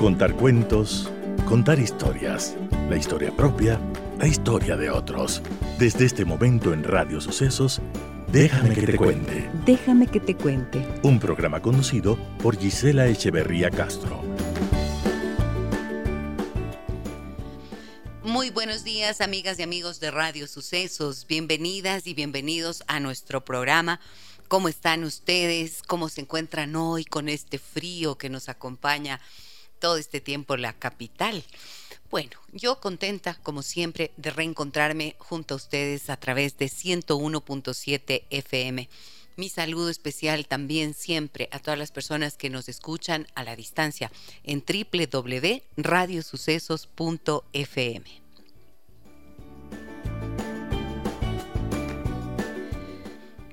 Contar cuentos, contar historias, la historia propia, la historia de otros. Desde este momento en Radio Sucesos, Déjame que te cuente. Déjame que te cuente. Un programa conducido por Gisela Echeverría Castro. Muy buenos días, amigas y amigos de Radio Sucesos. Bienvenidas y bienvenidos a nuestro programa. ¿Cómo están ustedes? ¿Cómo se encuentran hoy con este frío que nos acompaña todo este tiempo la capital? Bueno, yo contenta, como siempre, de reencontrarme junto a ustedes a través de 101.7 FM. Mi saludo especial también siempre a todas las personas que nos escuchan a la distancia en www.radiosucesos.fm.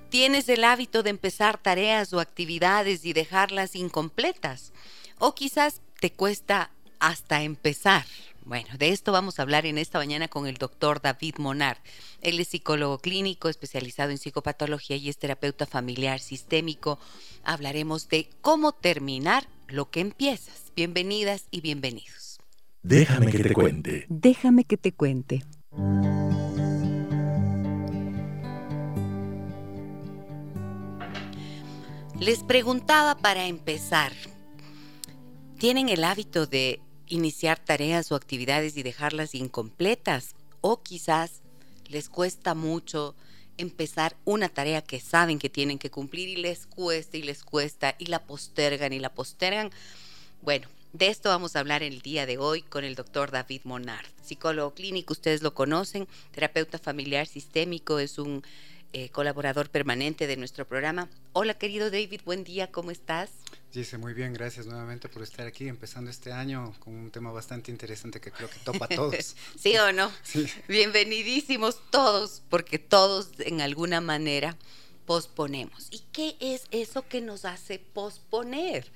¿Tienes el hábito de empezar tareas o actividades y dejarlas incompletas? ¿O quizás te cuesta hasta empezar? Bueno, de esto vamos a hablar en esta mañana con el doctor David Monar. Él es psicólogo clínico especializado en psicopatología y es terapeuta familiar sistémico. Hablaremos de cómo terminar lo que empiezas. Bienvenidas y bienvenidos. Déjame que te cuente. Déjame que te cuente. Les preguntaba para empezar, ¿tienen el hábito de iniciar tareas o actividades y dejarlas incompletas. O quizás les cuesta mucho empezar una tarea que saben que tienen que cumplir y les cuesta y les cuesta y la postergan y la postergan. Bueno, de esto vamos a hablar el día de hoy con el doctor David Monard, psicólogo clínico, ustedes lo conocen, terapeuta familiar sistémico, es un eh, colaborador permanente de nuestro programa. Hola querido David, buen día, ¿cómo estás? Dice, muy bien, gracias nuevamente por estar aquí, empezando este año con un tema bastante interesante que creo que topa a todos. ¿Sí o no? Sí. Bienvenidísimos todos, porque todos en alguna manera posponemos. ¿Y qué es eso que nos hace posponer?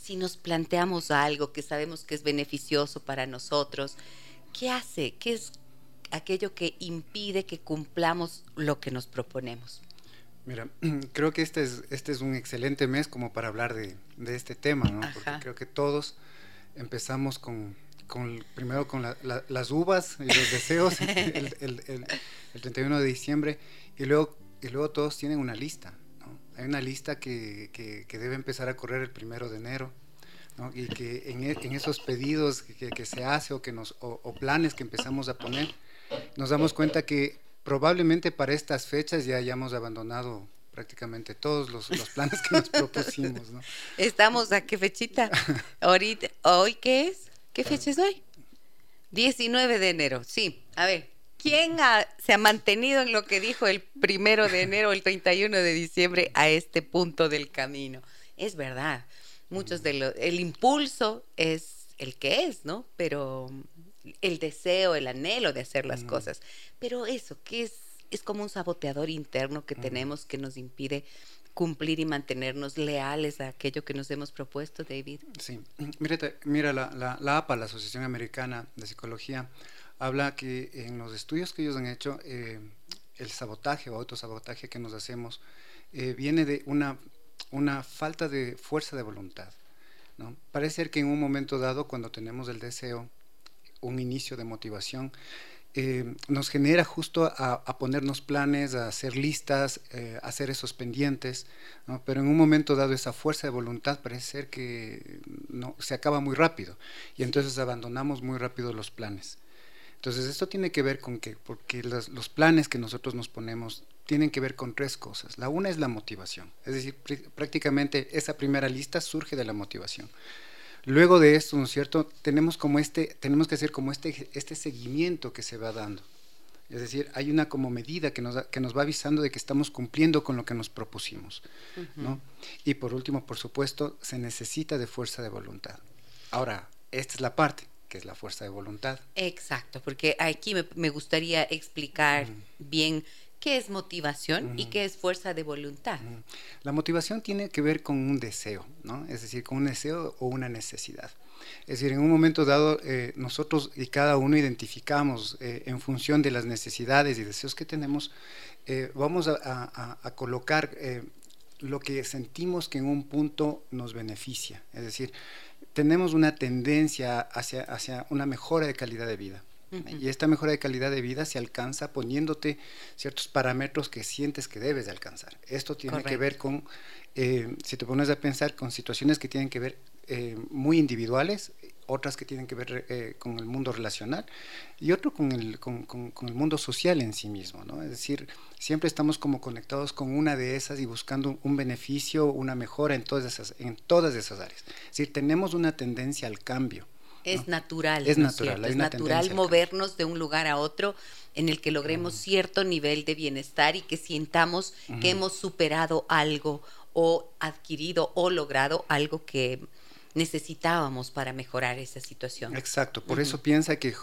Si nos planteamos algo que sabemos que es beneficioso para nosotros, ¿qué hace? ¿Qué es aquello que impide que cumplamos lo que nos proponemos? Mira, creo que este es, este es un excelente mes como para hablar de, este tema, ¿no? Porque creo que todos empezamos con, primero con las uvas y los deseos el, el, 31 de diciembre y luego, y luego todos tienen una lista, ¿no? Hay una lista que, que, debe empezar a correr el primero de enero. ¿no? y que en, e, en, esos pedidos que, se hace o, que nos, o planes que empezamos a poner, nos damos cuenta que probablemente para estas fechas ya hayamos abandonado prácticamente todos los, planes que nos propusimos. ¿no? Estamos a qué fechita? Ahorita, ¿Hoy qué es? ¿Qué fecha es hoy? 19 de enero, sí. A ver, ¿quién se ha mantenido en lo que dijo el primero de enero, el 31 de diciembre a este punto del camino? Es verdad, muchos de los, el impulso es el que es, ¿no? Pero el deseo, el anhelo de hacer las cosas. Pero eso, que es, es como un saboteador interno que tenemos que nos impide cumplir y mantenernos leales a aquello que nos hemos propuesto, David. Sí, Mírate, mira, la, la, APA, la Asociación Americana de Psicología, habla que en los estudios que ellos han hecho, eh, el sabotaje o autosabotaje que nos hacemos eh, viene de una, una falta de fuerza de voluntad. ¿no? Parece ser que en un momento dado, cuando tenemos el deseo, un inicio de motivación, eh, nos genera justo a, ponernos planes, a hacer listas, eh, a hacer esos pendientes, pero en un momento dado esa fuerza de voluntad parece ser que no, se acaba muy rápido y entonces abandonamos muy rápido los planes. Entonces esto tiene que ver con que, porque los, los planes que nosotros nos ponemos tienen que ver con tres cosas. La una es la motivación, es decir, prácticamente esa primera lista surge de la motivación. Luego de esto, ¿no es cierto? Tenemos como este, tenemos que hacer como este, este seguimiento que se va dando. Es decir, hay una como medida que nos, que nos va avisando de que estamos cumpliendo con lo que nos propusimos. ¿no? Y por último, por supuesto, se necesita de fuerza de voluntad. Ahora, esta es la parte, que es la fuerza de voluntad. Exacto, porque aquí me, gustaría explicar bien qué es motivación y qué es fuerza de voluntad. La motivación tiene que ver con un deseo, ¿no? Es decir, con un deseo o una necesidad. Es decir, en un momento dado eh, nosotros y cada uno identificamos eh, en función de las necesidades y deseos que tenemos, eh, vamos a, colocar lo que sentimos que en un punto nos beneficia. Es decir, tenemos una tendencia hacia, hacia una mejora de calidad de vida. Y esta mejora de calidad de vida se alcanza poniéndote ciertos parámetros que sientes que debes de alcanzar. Esto tiene que ver con, eh, si te pones a pensar, con situaciones que tienen que ver eh, muy individuales, otras que tienen que ver eh, con el mundo relacional y otro con el, con, el mundo social en sí mismo. ¿no? Es decir, siempre estamos como conectados con una de esas y buscando un beneficio, una mejora en todas esas, en todas esas áreas. Es decir, tenemos una tendencia al cambio. Es natural. Es natural. Es natural movernos de un lugar a otro en el que logremos cierto nivel de bienestar y que sientamos que hemos superado algo o adquirido o logrado algo que necesitábamos para mejorar esa situación. Exacto, por eso piensa que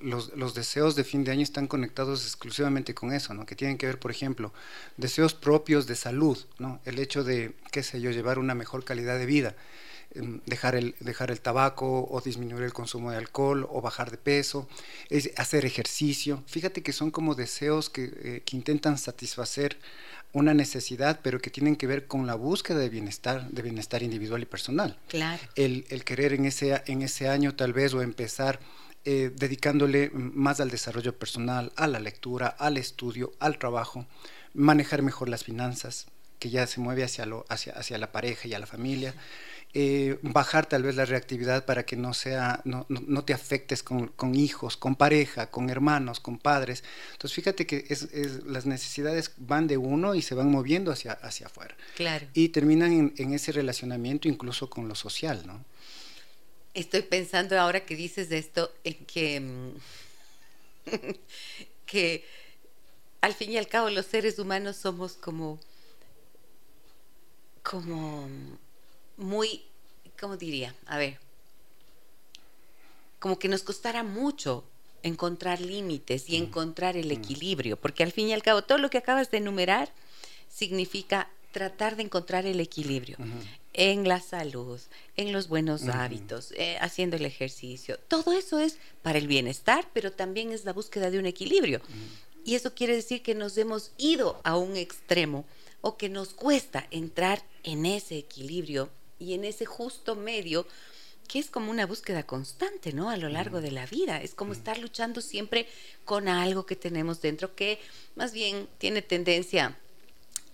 los, los, deseos de fin de año están conectados exclusivamente con eso, ¿no? que tienen que ver, por ejemplo, deseos propios de salud, ¿no? el hecho de, qué sé yo, llevar una mejor calidad de vida, dejar el, dejar el tabaco o disminuir el consumo de alcohol o bajar de peso, es hacer ejercicio. Fíjate que son como deseos que, eh, que intentan satisfacer una necesidad, pero que tienen que ver con la búsqueda de bienestar, de bienestar individual y personal. Claro. El, el querer en ese, en ese año tal vez o empezar eh, dedicándole más al desarrollo personal, a la lectura, al estudio, al trabajo, manejar mejor las finanzas, que ya se mueve hacia, lo, hacia, hacia la pareja y a la familia. Eh, bajar tal vez la reactividad para que no sea, no, no, te afectes con, con, hijos, con pareja, con hermanos, con padres. Entonces fíjate que es, es, las necesidades van de uno y se van moviendo hacia, hacia afuera. Claro. Y terminan en, en ese relacionamiento incluso con lo social, ¿no? Estoy pensando ahora que dices esto, en que, mm, que al fin y al cabo los seres humanos somos como, como muy, ¿cómo diría? A ver, como que nos costara mucho encontrar límites y encontrar el equilibrio, porque al fin y al cabo todo lo que acabas de enumerar significa tratar de encontrar el equilibrio en la salud, en los buenos hábitos, eh, haciendo el ejercicio. Todo eso es para el bienestar, pero también es la búsqueda de un equilibrio. Y eso quiere decir que nos hemos ido a un extremo o que nos cuesta entrar en ese equilibrio y en ese justo medio que es como una búsqueda constante, ¿no? A lo largo de la vida. Es como estar luchando siempre con algo que tenemos dentro que más bien tiene tendencia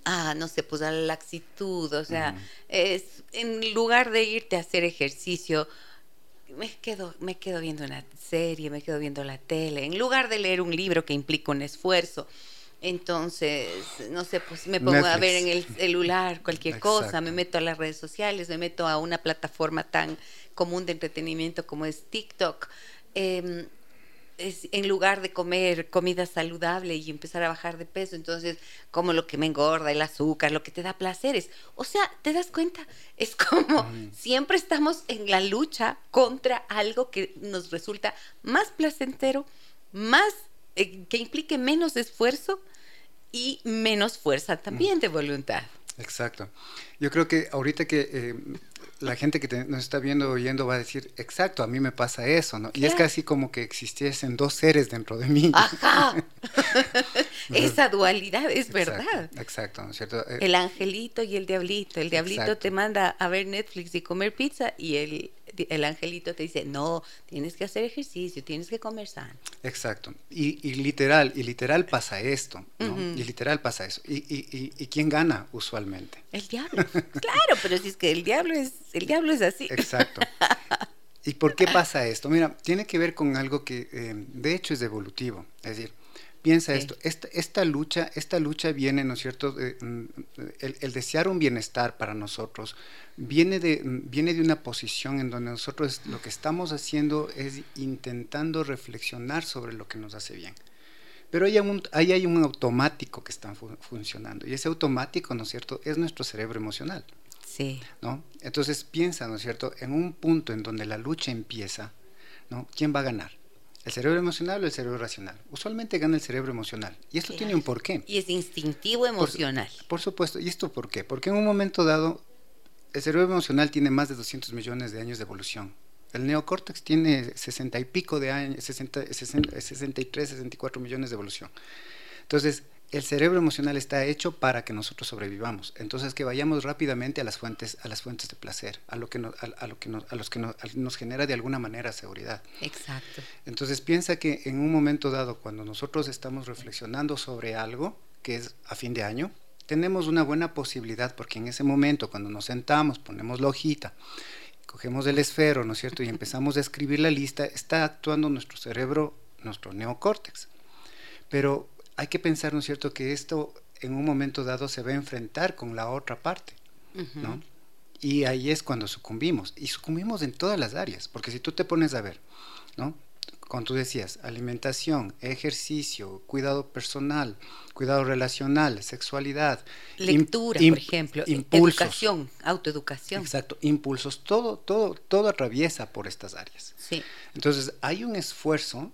a, no sé, pues a la laxitud. O sea, es, en lugar de irte a hacer ejercicio, me quedo, me quedo viendo una serie, me quedo viendo la tele. En lugar de leer un libro que implica un esfuerzo, entonces, no sé, pues me pongo a ver en el celular cualquier cosa, me meto a las redes sociales, me meto a una plataforma tan común de entretenimiento como es TikTok. Em, es, en lugar de comer comida saludable y empezar a bajar de peso, entonces como lo que me engorda, el azúcar, lo que te da placeres. O sea, ¿te das cuenta? Es como siempre estamos en la lucha contra algo que nos resulta más placentero, más eh, que implique menos esfuerzo y menos fuerza también de voluntad. Exacto. Yo creo que ahorita que eh, la gente que nos está viendo oyendo va a decir, exacto, a mí me pasa eso, ¿no? Y es casi como que existiesen dos seres dentro de mí. Ajá. Esa dualidad es verdad. Exacto, ¿no es cierto? Eh, el angelito y el diablito. El diablito te manda a ver Netflix y comer pizza y el el angelito te dice, no, tienes que hacer ejercicio, tienes que comer sano. Exacto. Y, literal, y literal pasa esto, ¿no? Y literal pasa eso. Y, y, y, quién gana usualmente? El diablo. claro, pero si es que el diablo es, el diablo es así. Exacto. ¿Y por qué pasa esto? Mira, tiene que ver con algo que eh, de hecho es evolutivo. Es decir, piensa esto, esta, esta, lucha, esta lucha viene, ¿no es cierto? Mm, el, el, desear un bienestar para nosotros viene de, viene de una posición en donde nosotros lo que estamos haciendo es intentando reflexionar sobre lo que nos hace bien. Pero hay un, ahí hay un automático que está funcionando y ese automático, ¿no es cierto?, es nuestro cerebro emocional. Sí. ¿no? Entonces piensa, ¿no es cierto?, en un punto en donde la lucha empieza, ¿no? ¿Quién va a ganar? ¿El cerebro emocional o el cerebro racional? Usualmente gana el cerebro emocional. Y esto tiene un porqué. Y es instintivo emocional. Por, por, supuesto. ¿Y esto por qué? Porque en un momento dado el cerebro emocional tiene más de 200 millones de años de evolución. El neocórtex tiene 60 y pico de años, 60, 63, 64 millones de evolución. Entonces, el cerebro emocional está hecho para que nosotros sobrevivamos. Entonces que vayamos rápidamente a las fuentes, a las fuentes de placer, a lo que nos, a, lo que nos, a los que nos, genera de alguna manera seguridad. Exacto. Entonces piensa que en un momento dado, cuando nosotros estamos reflexionando sobre algo que es a fin de año, tenemos una buena posibilidad porque en ese momento, cuando nos sentamos, ponemos la hojita, cogemos el esfero, ¿no es cierto? Y empezamos a escribir la lista, está actuando nuestro cerebro, nuestro neocórtex. Pero hay que pensar, ¿no es cierto?, que esto en un momento dado se va a enfrentar con la otra parte, ¿no? Y ahí es cuando sucumbimos, y sucumbimos en todas las áreas, porque si tú te pones a ver, ¿no? Como tú decías, alimentación, ejercicio, cuidado personal, cuidado relacional, sexualidad, lectura, por ejemplo, impulsos, educación, autoeducación. Exacto, impulsos, todo, todo, todo atraviesa por estas áreas. Sí. Entonces, hay un esfuerzo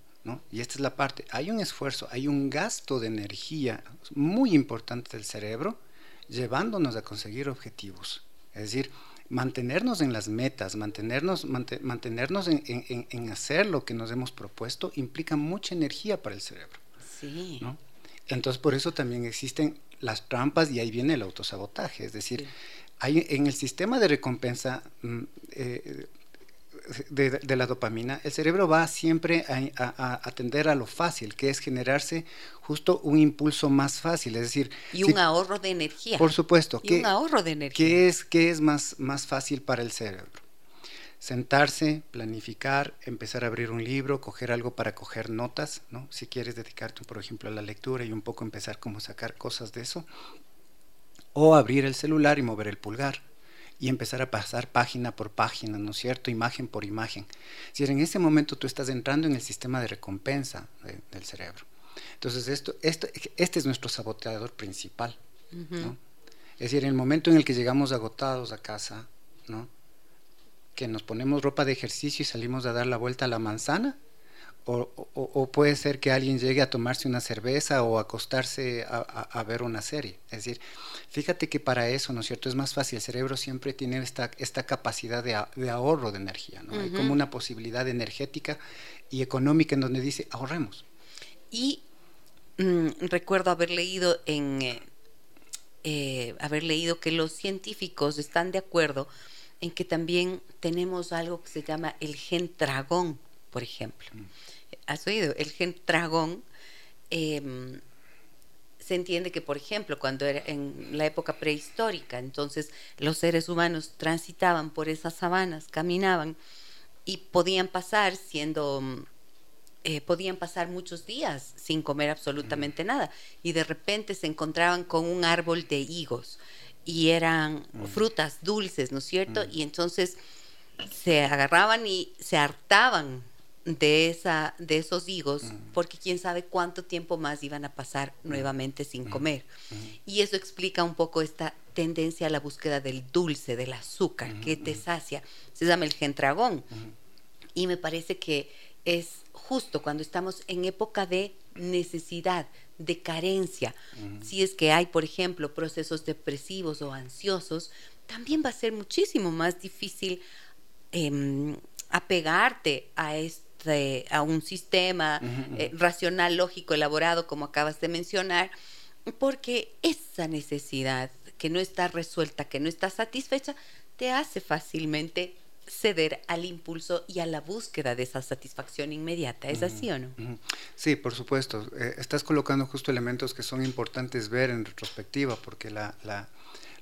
y esta es la parte, hay un esfuerzo, hay un gasto de energía muy importante del cerebro llevándonos a conseguir objetivos. Es decir, mantenernos en las metas, mantenernos, mantenernos en, hacer lo que nos hemos propuesto implica mucha energía para el cerebro. Sí. Entonces, por eso también existen las trampas y ahí viene el autosabotaje. Es decir, hay en el sistema de recompensa mm, eh, de, la dopamina, el cerebro va siempre a, atender a lo fácil, que es generarse justo un impulso más fácil, es decir... Y un ahorro de energía. Por supuesto. Y un ahorro de energía. ¿Qué es, qué es más, más fácil para el cerebro? Sentarse, planificar, empezar a abrir un libro, coger algo para coger notas, ¿no? Si quieres dedicarte, por ejemplo, a la lectura y un poco empezar como sacar cosas de eso. O abrir el celular y mover el pulgar y empezar a pasar página por página, ¿no es cierto? Imagen por imagen. Si en ese momento tú estás entrando en el sistema de recompensa del cerebro. Entonces, esto, esto, este es nuestro saboteador principal. ¿no? Es decir, en el momento en el que llegamos agotados a casa, ¿no? que nos ponemos ropa de ejercicio y salimos a dar la vuelta a la manzana, o, puede ser que alguien llegue a tomarse una cerveza o acostarse a, ver una serie. Es decir, fíjate que para eso, ¿no es cierto? Es más fácil. El cerebro siempre tiene esta, esta capacidad de, ahorro de energía, ¿no? Hay como una posibilidad energética y económica en donde dice, ahorremos. Y mm, recuerdo haber leído en... Eh, eh, haber leído que los científicos están de acuerdo en que también tenemos algo que se llama el gen dragón, por ejemplo. Mm. Has oído, el gen dragón, em, se entiende que, por ejemplo, cuando era en la época prehistórica, entonces los seres humanos transitaban por esas sabanas, caminaban y podían pasar siendo, eh, podían pasar muchos días sin comer absolutamente nada. Y de repente se encontraban con un árbol de higos y eran frutas dulces, ¿no es cierto? Y entonces se agarraban y se hartaban de, esa, de esos higos, porque quién sabe cuánto tiempo más iban a pasar nuevamente sin comer. Y eso explica un poco esta tendencia a la búsqueda del dulce, del azúcar, que te sacia. Se llama el gentragón. Y me parece que es justo cuando estamos en época de necesidad, de carencia. Si es que hay, por ejemplo, procesos depresivos o ansiosos, también va a ser muchísimo más difícil em, apegarte a a un sistema eh, racional, lógico, elaborado, como acabas de mencionar, porque esa necesidad que no está resuelta, que no está satisfecha, te hace fácilmente ceder al impulso y a la búsqueda de esa satisfacción inmediata. ¿Es así o no? Sí, por supuesto. Eh, estás colocando justo elementos que son importantes ver en retrospectiva, porque la,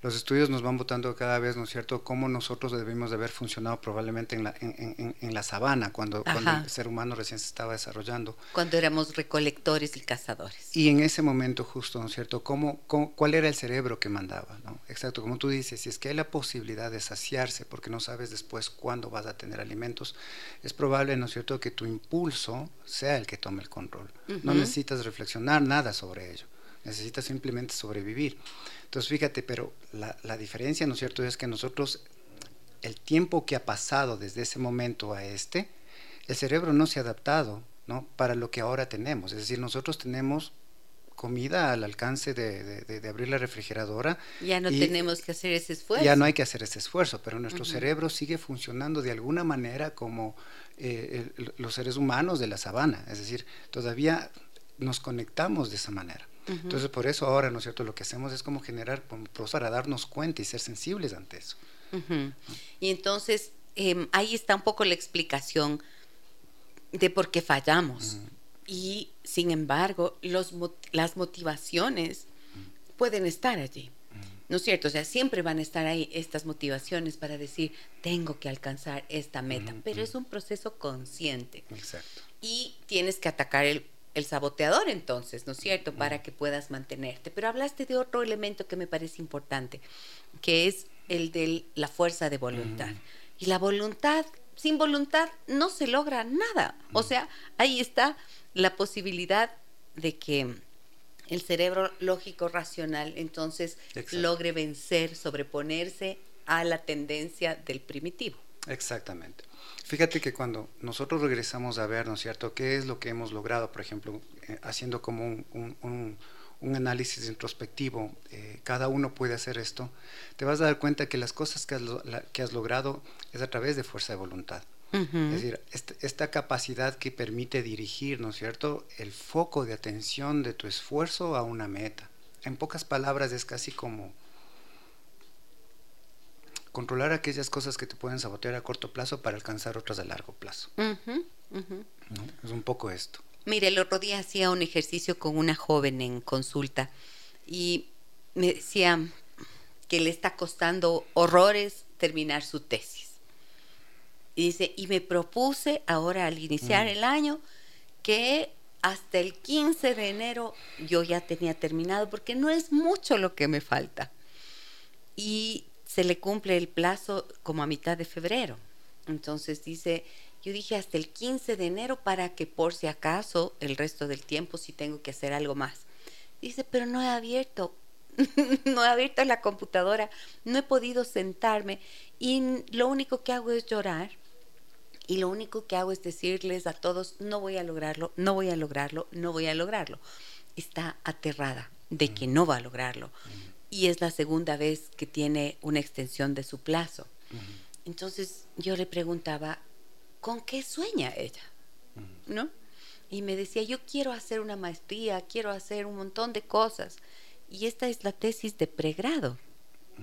los estudios nos van votando cada vez, ¿no es cierto?, cómo nosotros debimos de haber funcionado probablemente en la, en, la sabana, cuando, cuando, el ser humano recién se estaba desarrollando. Cuando éramos recolectores y cazadores. Y en ese momento justo, ¿no es cierto?, ¿Cómo, cuál era el cerebro que mandaba? ¿no? Exacto, como tú dices, si es que hay la posibilidad de saciarse, porque no sabes después cuándo vas a tener alimentos, es probable, ¿no es cierto?, que tu impulso sea el que tome el control. No necesitas reflexionar nada sobre ello necesitas simplemente sobrevivir. Entonces, fíjate, pero la, diferencia, ¿no es cierto?, es que nosotros, el tiempo que ha pasado desde ese momento a este, el cerebro no se ha adaptado, ¿no?, para lo que ahora tenemos. Es decir, nosotros tenemos comida al alcance de, abrir la refrigeradora. Ya no tenemos que hacer ese esfuerzo. Ya no hay que hacer ese esfuerzo, pero nuestro cerebro sigue funcionando de alguna manera como eh, los seres humanos de la sabana. Es decir, todavía nos conectamos de esa manera. Entonces, por eso ahora, ¿no es cierto?, lo que hacemos es como generar, para darnos cuenta y ser sensibles ante eso. Y entonces, em, ahí está un poco la explicación de por qué fallamos. Y, sin embargo, los, las motivaciones pueden estar allí. ¿No es cierto? O sea, siempre van a estar ahí estas motivaciones para decir, tengo que alcanzar esta meta, pero es un proceso consciente. Exacto. Y tienes que atacar el, el saboteador entonces, ¿no es cierto? Para que puedas mantenerte. Pero hablaste de otro elemento que me parece importante, que es el de la fuerza de voluntad. Y la voluntad, sin voluntad no se logra nada. O sea, ahí está la posibilidad de que el cerebro lógico racional entonces logre vencer, sobreponerse a la tendencia del primitivo. Exactamente. Fíjate que cuando nosotros regresamos a ver, ¿no es cierto?, qué es lo que hemos logrado, por ejemplo, eh, haciendo como un, análisis introspectivo, eh, cada uno puede hacer esto, te vas a dar cuenta que las cosas que has, que has logrado es a través de fuerza de voluntad. Es decir, esta, capacidad que permite dirigir, ¿no es cierto?, el foco de atención de tu esfuerzo a una meta. En pocas palabras es casi como controlar aquellas cosas que te pueden sabotear a corto plazo para alcanzar otras a largo plazo. Es un poco esto. Mire, el otro día hacía un ejercicio con una joven en consulta y me decía que le está costando horrores terminar su tesis. Y dice, y me propuse ahora al iniciar el año que hasta el 15 de enero yo ya tenía terminado, porque no es mucho lo que me falta. Y se le cumple el plazo como a mitad de febrero. Entonces dice, yo dije hasta el 15 de enero para que por si acaso el resto del tiempo si tengo que hacer algo más. Dice, pero no he abierto, no he abierto la computadora, no he podido sentarme y lo único que hago es llorar y lo único que hago es decirles a todos, no voy a lograrlo, no voy a lograrlo, no voy a lograrlo. Está aterrada de que no va a lograrlo. Y es la segunda vez que tiene una extensión de su plazo. Entonces yo le preguntaba, ¿con qué sueña ella? ¿No? Y me decía, yo quiero hacer una maestría, quiero hacer un montón de cosas. Y esta es la tesis de pregrado.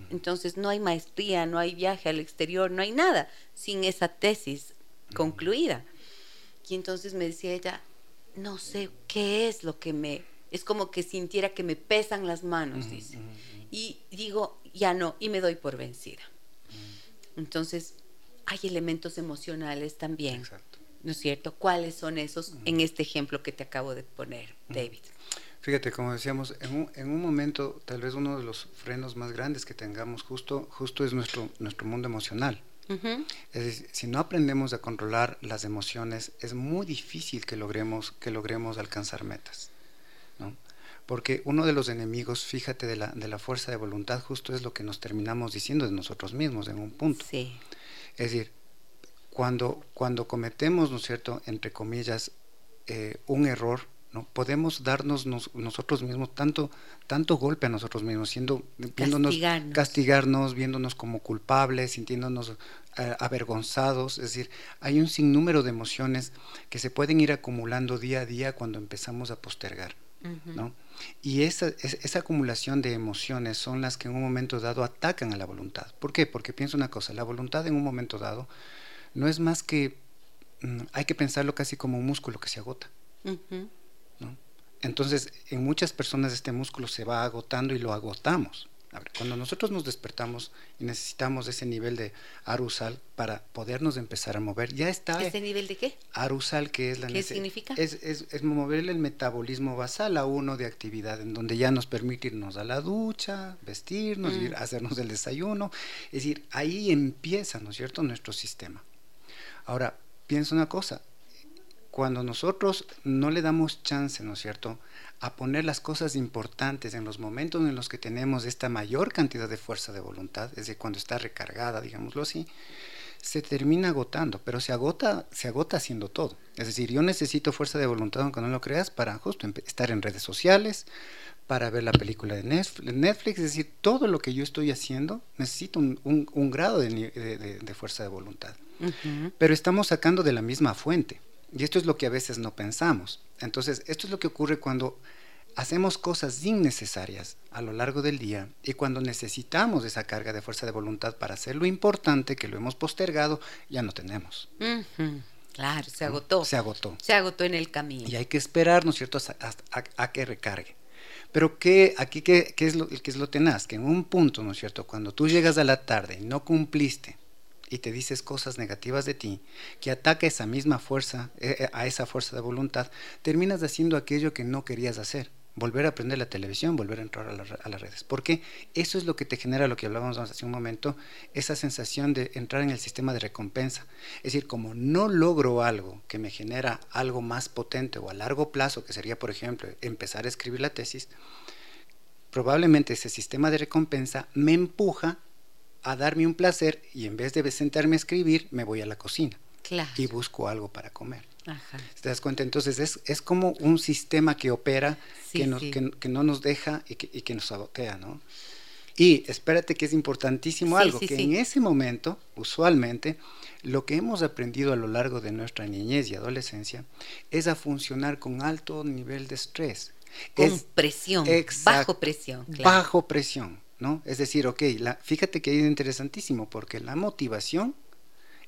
Entonces no hay maestría, no hay viaje al exterior, no hay nada sin esa tesis concluida. Y entonces me decía ella, no sé qué es lo que me... Es como que sintiera que me pesan las manos, dice. Y digo, ya no, y me doy por vencida. Entonces, hay elementos emocionales también. ¿No es cierto? ¿Cuáles son esos en este ejemplo que te acabo de poner, David? Fíjate, como decíamos, en un, en un, momento, tal vez uno de los frenos más grandes que tengamos justo, justo es nuestro, nuestro mundo emocional. Es decir, si no aprendemos a controlar las emociones, es muy difícil que logremos, que logremos alcanzar metas. Porque uno de los enemigos, fíjate, de la, de la fuerza de voluntad, justo es lo que nos terminamos diciendo de nosotros mismos en un punto. Sí. Es decir, cuando, cuando cometemos, ¿no es cierto?, entre comillas, eh, un error, ¿no? Podemos darnos nosotros mismos tanto, tanto golpe a nosotros mismos, siendo, viéndonos, castigarnos. viéndonos como culpables, sintiéndonos eh, avergonzados, es decir, hay un sinnúmero de emociones que se pueden ir acumulando día a día cuando empezamos a postergar, ¿no? Y esa, esa acumulación de emociones son las que en un momento dado atacan a la voluntad. ¿Por qué? Porque pienso una cosa, la voluntad en un momento dado no es más que, mm, hay que pensarlo casi como un músculo que se agota. Entonces, en muchas personas este músculo se va agotando y lo agotamos. Cuando nosotros nos despertamos y necesitamos ese nivel de arusal para podernos empezar a mover, ya está. ¿Ese nivel de qué? Arusal, que es la ¿Qué significa? Es, es, mover el metabolismo basal a uno de actividad, en donde ya nos permite irnos a la ducha, vestirnos, ir, mm. hacernos el desayuno. Es decir, ahí empieza, ¿no es cierto?, nuestro sistema. Ahora, piensa una cosa, cuando nosotros no le damos chance, ¿no es cierto?, a poner las cosas importantes en los momentos en los que tenemos esta mayor cantidad de fuerza de voluntad, es decir, cuando está recargada, digámoslo así, se termina agotando, pero se agota, se agota haciendo todo. Es decir, yo necesito fuerza de voluntad, aunque no lo creas, para justo estar en redes sociales, para ver la película de Netflix, es decir, todo lo que yo estoy haciendo necesita un, grado de, fuerza de voluntad. Pero estamos sacando de la misma fuente. Y esto es lo que a veces no pensamos. Entonces, esto es lo que ocurre cuando hacemos cosas innecesarias a lo largo del día y cuando necesitamos esa carga de fuerza de voluntad para hacer lo importante que lo hemos postergado, ya no tenemos. Claro, se agotó. Se agotó. Se agotó en el camino. Y hay que esperar, ¿no es cierto?, a, que recargue. Pero ¿qué, aquí qué, es lo, qué es lo tenaz? Que en un punto, ¿no es cierto?, cuando tú llegas a la tarde y no cumpliste y te dices cosas negativas de ti, que ataca esa misma fuerza, eh, eh, a esa fuerza de voluntad, terminas haciendo aquello que no querías hacer volver a aprender la televisión, volver a entrar a, las redes. Porque eso es lo que te genera lo que hablábamos hace un momento, esa sensación de entrar en el sistema de recompensa. Es decir, como no logro algo que me genera algo más potente o a largo plazo, que sería, por ejemplo, empezar a escribir la tesis, probablemente ese sistema de recompensa me empuja a darme un placer y en vez de sentarme a escribir, me voy a la cocina y busco algo para comer. ¿Te das cuenta? Entonces es, es como un sistema que opera, que, que, no nos deja y que, y que, nos sabotea, ¿no? Y espérate que es importantísimo algo, que en ese momento, usualmente, lo que hemos aprendido a lo largo de nuestra niñez y adolescencia es a funcionar con alto nivel de estrés. Con presión, bajo presión. Bajo presión, ¿no? Es decir, ok, la, fíjate que es interesantísimo porque la motivación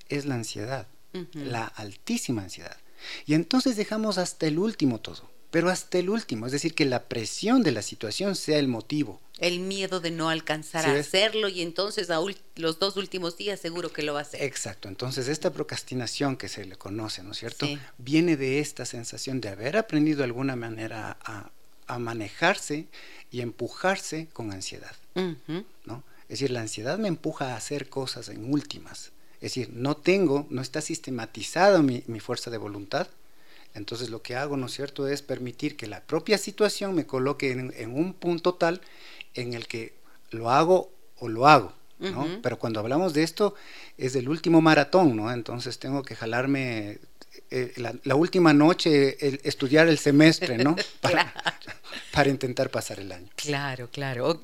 es la ansiedad, la altísima ansiedad. Y entonces dejamos hasta el último todo, pero hasta el último, es decir, que la presión de la situación sea el motivo. El miedo de no alcanzar a hacerlo y entonces a los dos últimos días seguro que lo va a hacer. Exacto, entonces esta procrastinación que se le conoce, ¿no es cierto? Viene de esta sensación de haber aprendido de alguna manera a, manejarse y empujarse con ansiedad, ¿no? Es decir, la ansiedad me empuja a hacer cosas en últimas es decir, no tengo, no está sistematizada mi, fuerza de voluntad. Entonces lo que hago, ¿no es cierto?, es permitir que la propia situación me coloque en, un punto tal en el que lo hago o lo hago. ¿no? Pero cuando hablamos de esto es del último maratón, ¿no? Entonces tengo que jalarme eh, la, última noche estudiar el semestre, ¿no? Para, para, intentar pasar el año. Claro, claro, ok.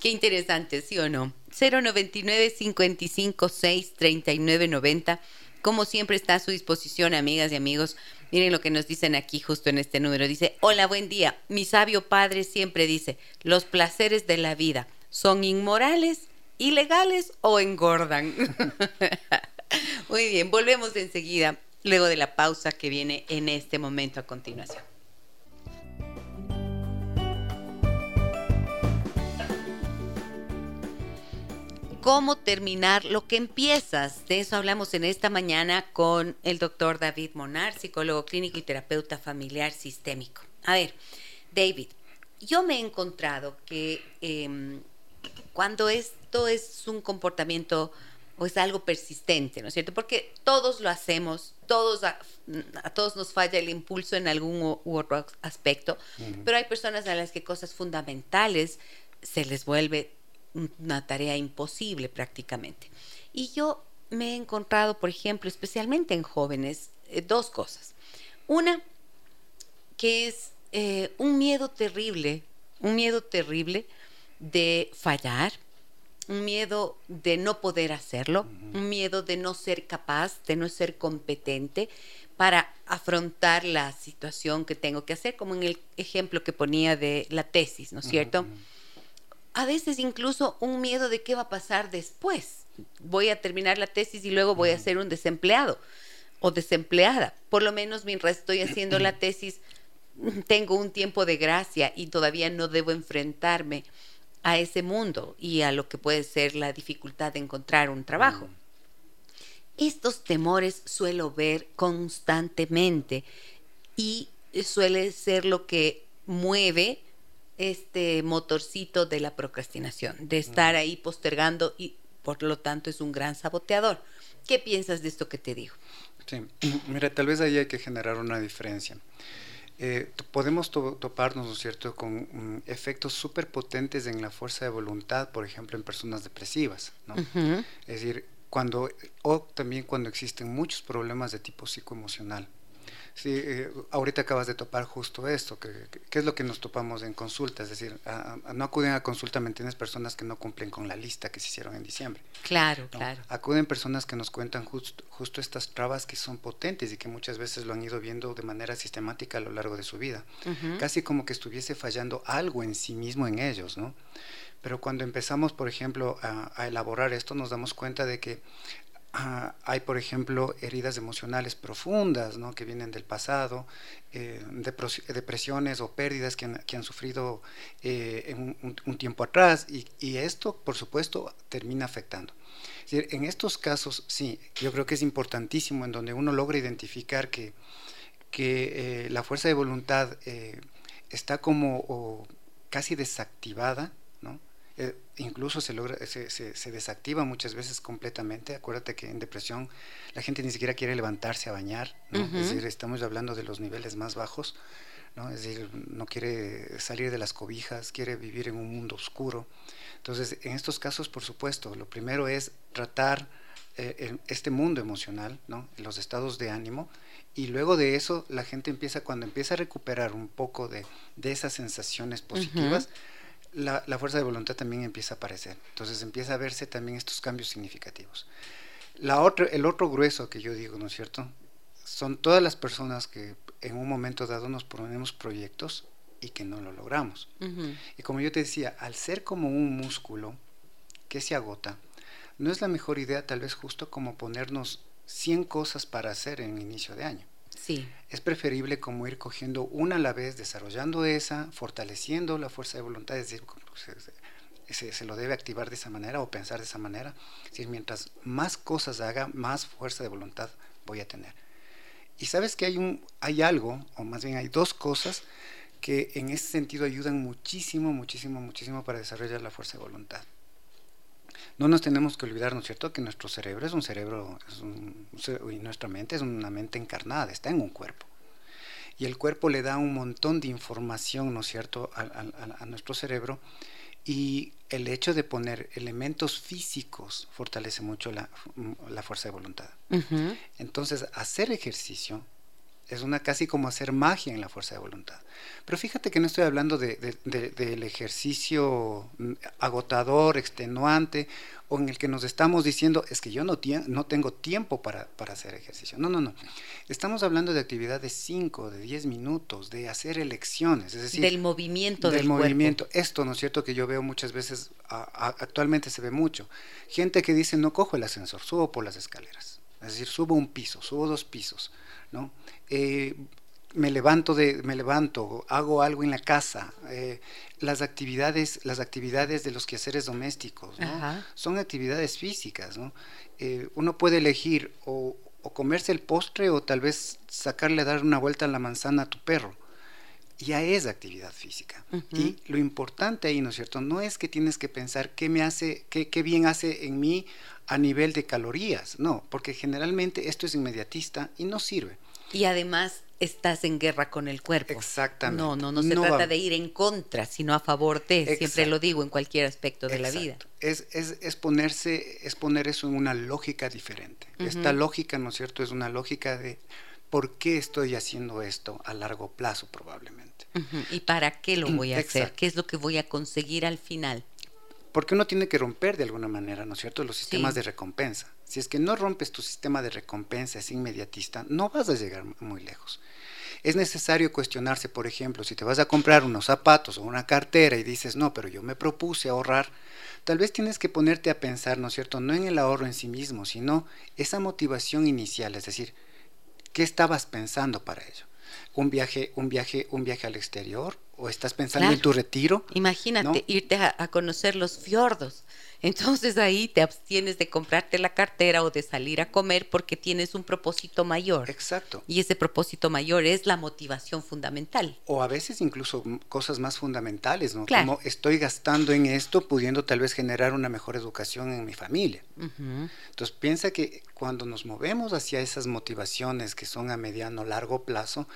Qué interesante, ¿sí o no? 099 556 3990 Como siempre está a su disposición, amigas y amigos. Miren lo que nos dicen aquí justo en este número. Dice, hola, buen día. Mi sabio padre siempre dice, los placeres de la vida son inmorales, ilegales o engordan. Muy bien, volvemos enseguida, luego de la pausa que viene en este momento a continuación. cómo terminar lo que empiezas. De eso hablamos en esta mañana con el doctor David Monar, psicólogo clínico y terapeuta familiar sistémico. A ver, David, yo me he encontrado que em, cuando esto es un comportamiento o es algo persistente, ¿no es cierto? Porque todos lo hacemos, todos a, todos nos falla el impulso en algún u otro aspecto, pero hay personas a las que cosas fundamentales se les vuelve una tarea imposible prácticamente. Y yo me he encontrado, por ejemplo, especialmente en jóvenes, eh, dos cosas. Una, que es eh, un miedo terrible, un miedo terrible de fallar, un miedo de no poder hacerlo, un miedo de no ser capaz, de no ser competente para afrontar la situación que tengo que hacer, como en el ejemplo que ponía de la tesis, ¿no es cierto? a veces incluso un miedo de qué va a pasar después. Voy a terminar la tesis y luego voy a ser un desempleado o desempleada. Por lo menos mientras estoy haciendo la tesis, tengo un tiempo de gracia y todavía no debo enfrentarme a ese mundo y a lo que puede ser la dificultad de encontrar un trabajo. Estos temores suelo ver constantemente y suele ser lo que mueve este motorcito de la procrastinación, de estar ahí postergando y por lo tanto es un gran saboteador. ¿Qué piensas de esto que te digo? Sí, mira, tal vez ahí hay que generar una diferencia. Eh, podemos toparnos, ¿no es cierto?, con mm, efectos súper potentes en la fuerza de voluntad, por ejemplo, en personas depresivas, ¿no? Es decir, cuando, o también cuando existen muchos problemas de tipo psicoemocional. Sí, eh, ahorita acabas de topar justo esto, que, es lo que nos topamos en consulta, es decir, no acuden a consulta, ¿me entiendes? Personas que no cumplen con la lista que se hicieron en diciembre. Claro, claro. Acuden personas que nos cuentan justo estas trabas que son potentes y que muchas veces lo han ido viendo de manera sistemática a lo largo de su vida, casi como que estuviese fallando algo en sí mismo en ellos, ¿no? Pero cuando empezamos, por ejemplo, a elaborar esto, nos damos cuenta de que Ah, hay, por ejemplo, heridas emocionales profundas ¿no? que vienen del pasado, eh, depresiones o pérdidas que han, sufrido eh, en un, tiempo atrás y, esto, por supuesto, termina afectando. en estos casos, sí, yo creo que es importantísimo en donde uno logra identificar que, que eh, la fuerza de voluntad está como casi desactivada. Eh, incluso se, logra, se, se, desactiva muchas veces completamente. Acuérdate que en depresión la gente ni siquiera quiere levantarse a bañar, es decir, estamos hablando de los niveles más bajos, ¿no? es decir, no quiere salir de las cobijas, quiere vivir en un mundo oscuro. Entonces, en estos casos, por supuesto, lo primero es tratar eh, este mundo emocional, ¿no? los estados de ánimo, y luego de eso la gente empieza, cuando empieza a recuperar un poco de, de esas sensaciones positivas, la, fuerza de voluntad también empieza a aparecer. Entonces empieza a verse también estos cambios significativos. La otra, el otro grueso que yo digo, ¿no es cierto? Son todas las personas que en un momento dado nos ponemos proyectos y que no lo logramos. Y como yo te decía, al ser como un músculo que se agota, no es la mejor idea tal vez justo como ponernos 100 cosas para hacer en inicio de año. Es preferible como ir cogiendo una a la vez, desarrollando esa, fortaleciendo la fuerza de voluntad, es decir, se, lo debe activar de esa manera o pensar de esa manera. Es decir, mientras más cosas haga, más fuerza de voluntad voy a tener. Y sabes que hay, un, hay algo, o más bien hay dos cosas que en ese sentido ayudan muchísimo, muchísimo, muchísimo para desarrollar la fuerza de voluntad. No nos tenemos que olvidar, ¿no es cierto?, que nuestro cerebro es un cerebro, y nuestra mente es una mente encarnada, está en un cuerpo. Y el cuerpo le da un montón de información, ¿no es cierto?, a, nuestro cerebro. Y el hecho de poner elementos físicos fortalece mucho la, fuerza de voluntad. Entonces, hacer ejercicio es una casi como hacer magia en la fuerza de voluntad. Pero fíjate que no estoy hablando de, del ejercicio agotador, extenuante, o en el que nos estamos diciendo, es que yo no, no tengo tiempo para, hacer ejercicio. No, no, no. Estamos hablando de actividades de 5, de 10 minutos, de hacer elecciones, es decir... Del movimiento del, movimiento. Esto, ¿no es cierto? Que yo veo muchas veces, actualmente se ve mucho. Gente que dice, no cojo el ascensor, subo por las escaleras. Es decir, subo un piso, subo dos pisos, ¿no? Eh, me levanto de, me levanto, hago algo en la casa, eh, las actividades, las actividades de los quehaceres domésticos, son actividades físicas, eh, uno puede elegir o, comerse el postre o tal vez sacarle a dar una vuelta a la manzana a tu perro. Ya es actividad física. Y lo importante ahí, ¿no es cierto? No es que tienes que pensar qué me hace, qué, qué bien hace en mí a nivel de calorías, no, porque generalmente esto es inmediatista y no sirve. Y además estás en guerra con el cuerpo. Exactamente. No, no, no se trata de ir en contra, sino a favor de, siempre lo digo, en cualquier aspecto de la vida. Es, es, es, ponerse, es poner eso en una lógica diferente. Esta lógica, ¿no es cierto?, es una lógica de por qué estoy haciendo esto a largo plazo probablemente. ¿Y para qué lo voy a hacer? ¿Qué es lo que voy a conseguir al final? Porque uno tiene que romper de alguna manera, ¿no es cierto?, los sistemas de recompensa. Si es que no rompes tu sistema de recompensa, es inmediatista, no vas a llegar muy lejos. Es necesario cuestionarse, por ejemplo, si te vas a comprar unos zapatos o una cartera y dices, no, pero yo me propuse ahorrar, tal vez tienes que ponerte a pensar, ¿no es cierto?, no en el ahorro en sí mismo, sino esa motivación inicial, es decir, ¿qué estabas pensando para ello? un viaje, un viaje, un viaje al exterior, o estás pensando en tu retiro. Imagínate irte a, conocer los fiordos. Entonces ahí te abstienes de comprarte la cartera o de salir a comer porque tienes un propósito mayor. Exacto. Y ese propósito mayor es la motivación fundamental. O a veces incluso cosas más fundamentales, ¿no? Como estoy gastando en esto pudiendo tal vez generar una mejor educación en mi familia. Entonces piensa que cuando nos movemos hacia esas motivaciones que son a mediano largo plazo,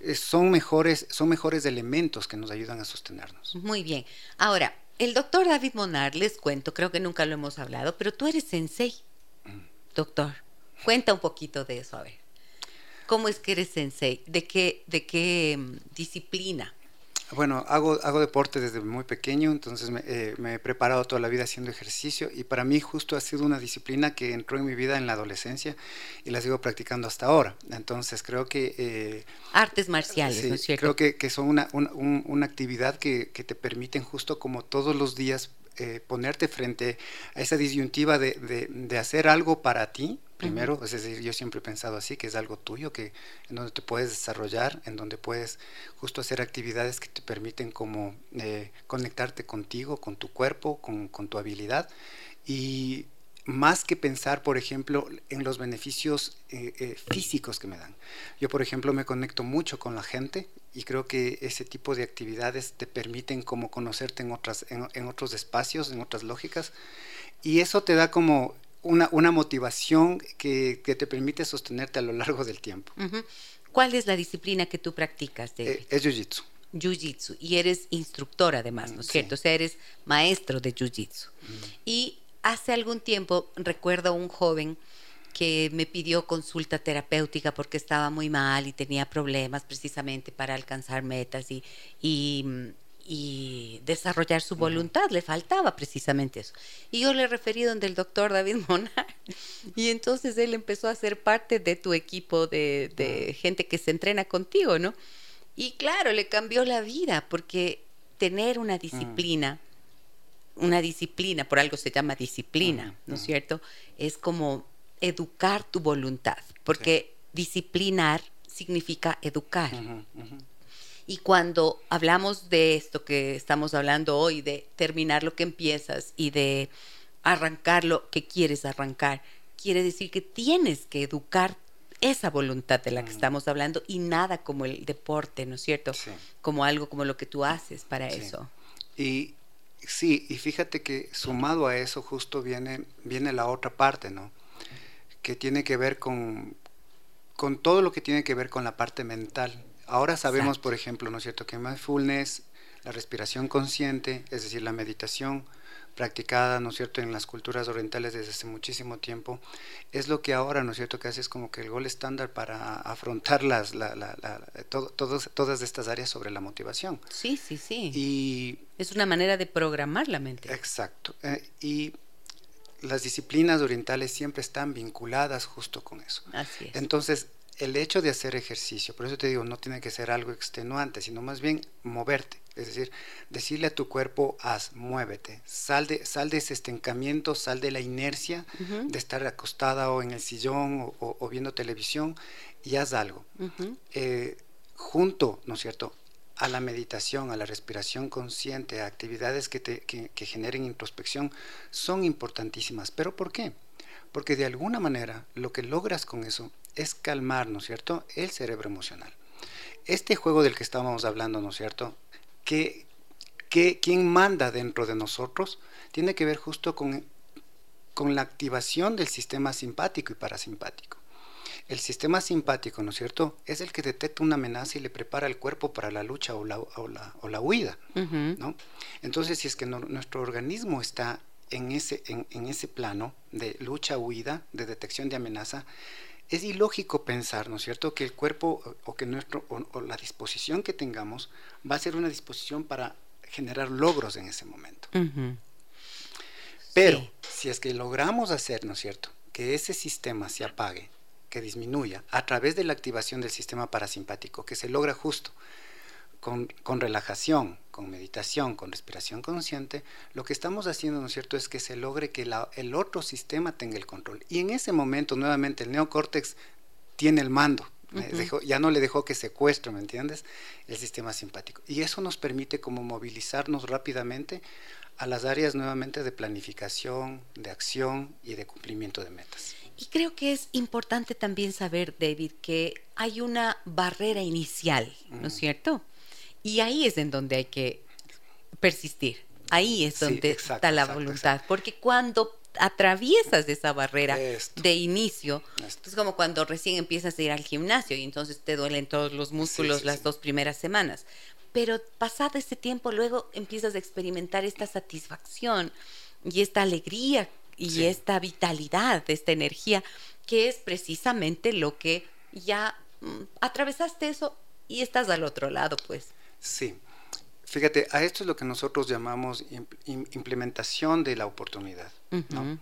eh, son mejores, son mejores elementos que nos ayudan a sostenernos. Muy bien. Ahora, el doctor David Monar, les cuento, creo que nunca lo hemos hablado, pero tú eres sensei, doctor. Cuenta un poquito de eso, a ver. ¿Cómo es que eres sensei? ¿De qué, de qué mm, disciplina? Bueno, hago, hago deporte desde muy pequeño, entonces eh, me, he preparado toda la vida haciendo ejercicio y para mí justo ha sido una disciplina que entró en mi vida en la adolescencia y la sigo practicando hasta ahora. Entonces creo que... Eh, Artes marciales, ¿no es cierto? Creo que, que son una, una actividad que, que, te permiten justo como todos los días eh, ponerte frente a esa disyuntiva de, de, de hacer algo para ti, primero, es decir, yo siempre he pensado así, que es algo tuyo, que en donde te puedes desarrollar, en donde puedes justo hacer actividades que te permiten como eh, conectarte contigo, con tu cuerpo, con, tu habilidad. Y más que pensar, por ejemplo, en los beneficios eh, eh, físicos que me dan. Yo, por ejemplo, me conecto mucho con la gente y creo que ese tipo de actividades te permiten como conocerte en, otras, en otros espacios, en otras lógicas. Y eso te da como una, una motivación que, que, te permite sostenerte a lo largo del tiempo. Uh -huh. ¿Cuál es la disciplina que tú practicas? Eh, es Jiu-Jitsu. Jiu-Jitsu. Y eres instructor además, ¿no es sí. cierto? O sea, eres maestro de Jiu-Jitsu. Mm. Y hace algún tiempo recuerdo a un joven que me pidió consulta terapéutica porque estaba muy mal y tenía problemas precisamente para alcanzar metas y, y y desarrollar su voluntad, le faltaba precisamente eso. Y yo le referí donde el doctor David Monar, y entonces él empezó a ser parte de tu equipo de, de gente que se entrena contigo, ¿no? Y claro, le cambió la vida, porque tener una disciplina, una disciplina, por algo se llama disciplina, ¿no es cierto? Es como educar tu voluntad, porque disciplinar significa educar. Y cuando hablamos de esto que estamos hablando hoy, de terminar lo que empiezas y de arrancar lo que quieres arrancar, quiere decir que tienes que educar esa voluntad de la que estamos hablando y nada como el deporte, ¿no es cierto? Sí. Como algo como lo que tú haces para sí. eso. Y sí, y fíjate que sumado a eso justo viene, viene la otra parte, ¿no? Que tiene que ver con, con todo lo que tiene que ver con la parte mental. Ahora sabemos, Exacto. por ejemplo, ¿no es cierto?, que mindfulness, la respiración consciente, es decir, la meditación practicada, ¿no es cierto?, en las culturas orientales desde hace muchísimo tiempo, es lo que ahora, ¿no es cierto?, que hace es como que el gol estándar para afrontar las, la, la, la, todo, todos, todas estas áreas sobre la motivación. Sí, sí, sí. Y es una manera de programar la mente. Exacto. Eh, y las disciplinas orientales siempre están vinculadas justo con eso. Así es. Entonces, el hecho de hacer ejercicio, por eso te digo, no tiene que ser algo extenuante, sino más bien moverte. Es decir, decirle a tu cuerpo, haz, muévete, sal de, sal de ese estancamiento, sal de la inercia uh -huh. de estar acostada o en el sillón o, o, o viendo televisión y haz algo. Uh -huh. eh, junto, ¿no es cierto?, a la meditación, a la respiración consciente, a actividades que, te, que, que generen introspección, son importantísimas. ¿Pero por qué? Porque de alguna manera lo que logras con eso es calmar, ¿no es cierto?, el cerebro emocional. Este juego del que estábamos hablando, ¿no es cierto?, que, que quien manda dentro de nosotros tiene que ver justo con, con la activación del sistema simpático y parasimpático. El sistema simpático, ¿no es cierto?, es el que detecta una amenaza y le prepara el cuerpo para la lucha o la, o la, o la huida, uh -huh. ¿no? Entonces, si es que no, nuestro organismo está en ese, en, en ese plano de lucha-huida, de detección de amenaza, es ilógico pensar, ¿no es cierto?, que el cuerpo o que nuestro o, o, la disposición que tengamos va a ser una disposición para generar logros en ese momento. Uh -huh. Pero sí. si es que logramos hacer, ¿no es cierto?, que ese sistema se apague, que disminuya a través de la activación del sistema parasimpático, que se logra justo con, con, relajación, con meditación, con respiración consciente, lo que estamos haciendo, ¿no es cierto?, es que se logre que la, el otro sistema tenga el control. Y en ese momento, nuevamente, el neocórtex tiene el mando. Uh -huh. dejó, ya no le dejó que secuestre, ¿me entiendes? El sistema simpático. Y eso nos permite como movilizarnos rápidamente a las áreas nuevamente de planificación, de acción y de cumplimiento de metas. Y creo que es importante también saber, David, que hay una barrera inicial, ¿no es cierto? Y ahí es en donde hay que persistir. Ahí es donde sí, exacto, está la exacto, voluntad. Exacto. Porque cuando atraviesas esa barrera Esto. de inicio, Esto. es como cuando recién empiezas a ir al gimnasio y entonces te duelen todos los músculos sí, sí, las dos primeras semanas. Pero pasado ese tiempo, luego empiezas a experimentar esta satisfacción y esta alegría y esta vitalidad, esta energía, que es precisamente lo que ya mm, atravesaste eso y estás al otro lado, pues. Sí. Fíjate, a esto es lo que nosotros llamamos implementación de la oportunidad, ¿no?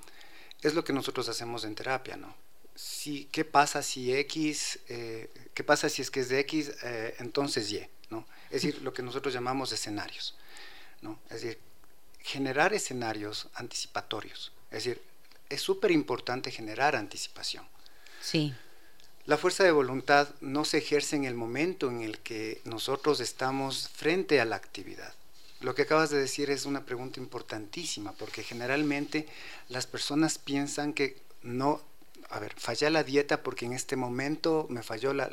Es lo que nosotros hacemos en terapia, ¿no? Si, ¿Qué pasa si X, eh, qué pasa si es que es de X, eh, entonces Y, ¿no? Es decir, lo que nosotros llamamos escenarios, ¿no? Es decir, generar escenarios anticipatorios. Es decir, es súper importante generar anticipación. Sí. La fuerza de voluntad no se ejerce en el momento en el que nosotros estamos frente a la actividad. Lo que acabas de decir es una pregunta importantísima, porque generalmente las personas piensan que no, a ver, falla la dieta porque en este momento me falló la,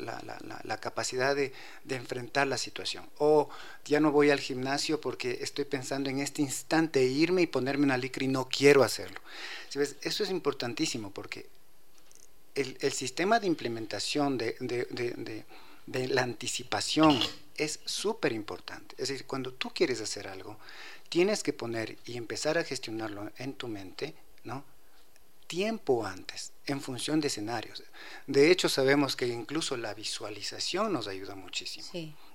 capacidad de, enfrentar la situación. O ya no voy al gimnasio porque estoy pensando en este instante irme y ponerme una licra y no quiero hacerlo. Eso es importantísimo porque el, sistema de implementación de, la anticipación es súper importante. Es decir, cuando tú quieres hacer algo, tienes que poner y empezar a gestionarlo en tu mente, ¿no? Tiempo antes, en función de escenarios. De hecho, sabemos que incluso la visualización nos ayuda muchísimo,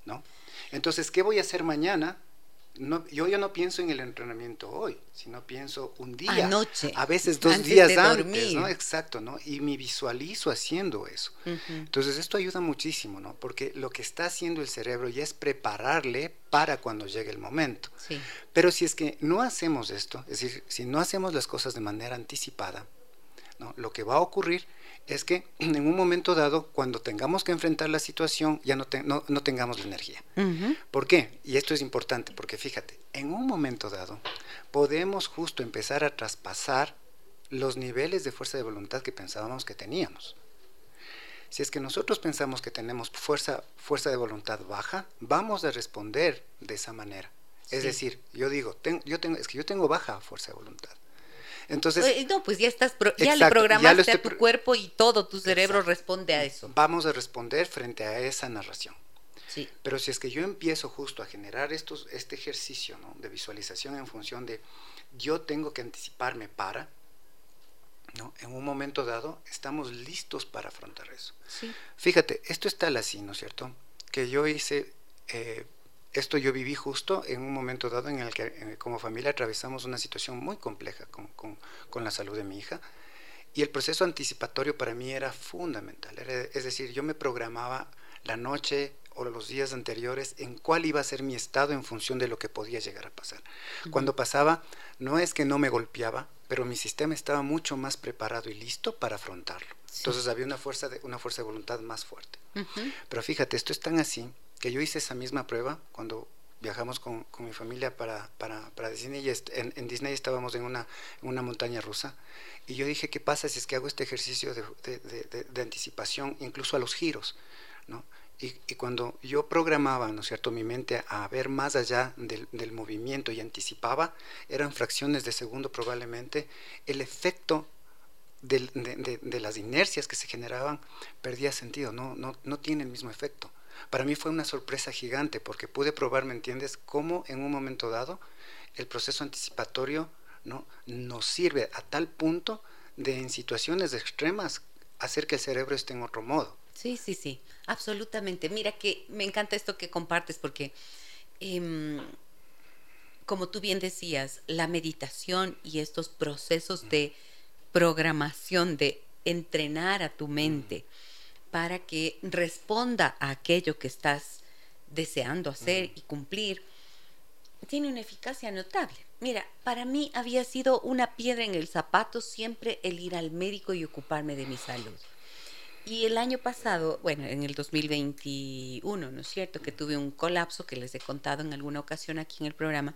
¿no? Entonces, ¿qué voy a hacer mañana? Yo ya no pienso en el entrenamiento hoy, sino pienso un día, Anoche, a veces dos días antes, ¿no? Exacto, ¿no? Y me visualizo haciendo eso. Entonces esto ayuda muchísimo, ¿no? Porque lo que está haciendo el cerebro ya es prepararle para cuando llegue el momento. Sí. Pero si es que no hacemos esto, es decir, si no hacemos las cosas de manera anticipada, ¿no? Lo que va a ocurrir es que en un momento dado, cuando tengamos que enfrentar la situación, ya no, no, tengamos la energía. ¿Por qué? Y esto es importante, porque fíjate, en un momento dado podemos justo empezar a traspasar los niveles de fuerza de voluntad que pensábamos que teníamos. Si es que nosotros pensamos que tenemos fuerza, fuerza de voluntad baja, vamos a responder de esa manera. Es decir, yo digo, yo tengo, es que yo tengo baja fuerza de voluntad. Entonces, no, pues ya estás, ya le programaste a tu cuerpo y todo tu cerebro responde a eso. Vamos a responder frente a esa narración. Sí. Pero si es que yo empiezo justo a generar estos, este ejercicio de visualización en función de yo tengo que anticiparme para, ¿no? en un momento dado estamos listos para afrontar eso. Sí. Fíjate, esto está así, ¿no es cierto? Que yo hice eh, esto yo viví justo en un momento dado en el que eh, como familia atravesamos una situación muy compleja con, con, la salud de mi hija y el proceso anticipatorio para mí era fundamental. es decir, yo me programaba la noche o los días anteriores en cuál iba a ser mi estado en función de lo que podía llegar a pasar. Cuando pasaba, no es que no me golpeaba, pero mi sistema estaba mucho más preparado y listo para afrontarlo. Entonces había una fuerza de, una fuerza de voluntad más fuerte. Pero fíjate, esto es tan así que yo hice esa misma prueba cuando viajamos con, con mi familia para, para, para Disney y en, en, Disney estábamos en una, en una montaña rusa y yo dije, ¿qué pasa si es que hago este ejercicio de, de, de, anticipación incluso a los giros? ¿no? Y, y, cuando yo programaba, ¿no es cierto?, mi mente a ver más allá del, del movimiento y anticipaba, eran fracciones de segundo probablemente, el efecto de, de, de, las inercias que se generaban perdía sentido, no, no, no tiene el mismo efecto. Para mí fue una sorpresa gigante porque pude probar, ¿me entiendes?, cómo en un momento dado el proceso anticipatorio ¿no? nos sirve a tal punto de en situaciones extremas hacer que el cerebro esté en otro modo. Sí, sí, sí, absolutamente. Mira que me encanta esto que compartes porque, em, como tú bien decías, la meditación y estos procesos de programación, de entrenar a tu mente, para que responda a aquello que estás deseando hacer y cumplir, tiene una eficacia notable. Mira, para mí había sido una piedra en el zapato siempre el ir al médico y ocuparme de mi salud. Y el año pasado, bueno, en el 2021, ¿no es cierto? Que tuve un colapso que les he contado en alguna ocasión aquí en el programa.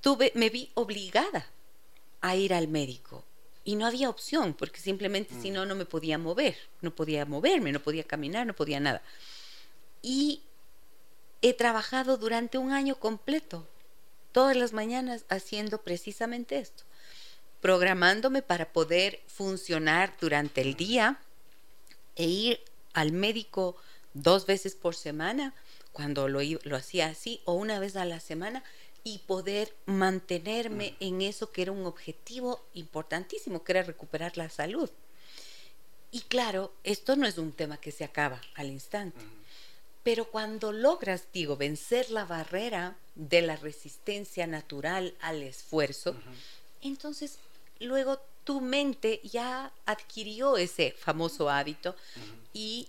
Tuve, me vi obligada a ir al médico y no había opción, porque simplemente si mm. no, no me podía mover, no podía moverme, no podía caminar, no podía nada. Y he trabajado durante un año completo, todas las mañanas haciendo precisamente esto, programándome para poder funcionar durante el día e ir al médico dos veces por semana, cuando lo, lo hacía así, o una vez a la semana, y poder mantenerme en eso que era un objetivo importantísimo, que era recuperar la salud. Y claro, esto no es un tema que se acaba al instante. Pero cuando logras, digo, vencer la barrera de la resistencia natural al esfuerzo, entonces luego tu mente ya adquirió ese famoso hábito y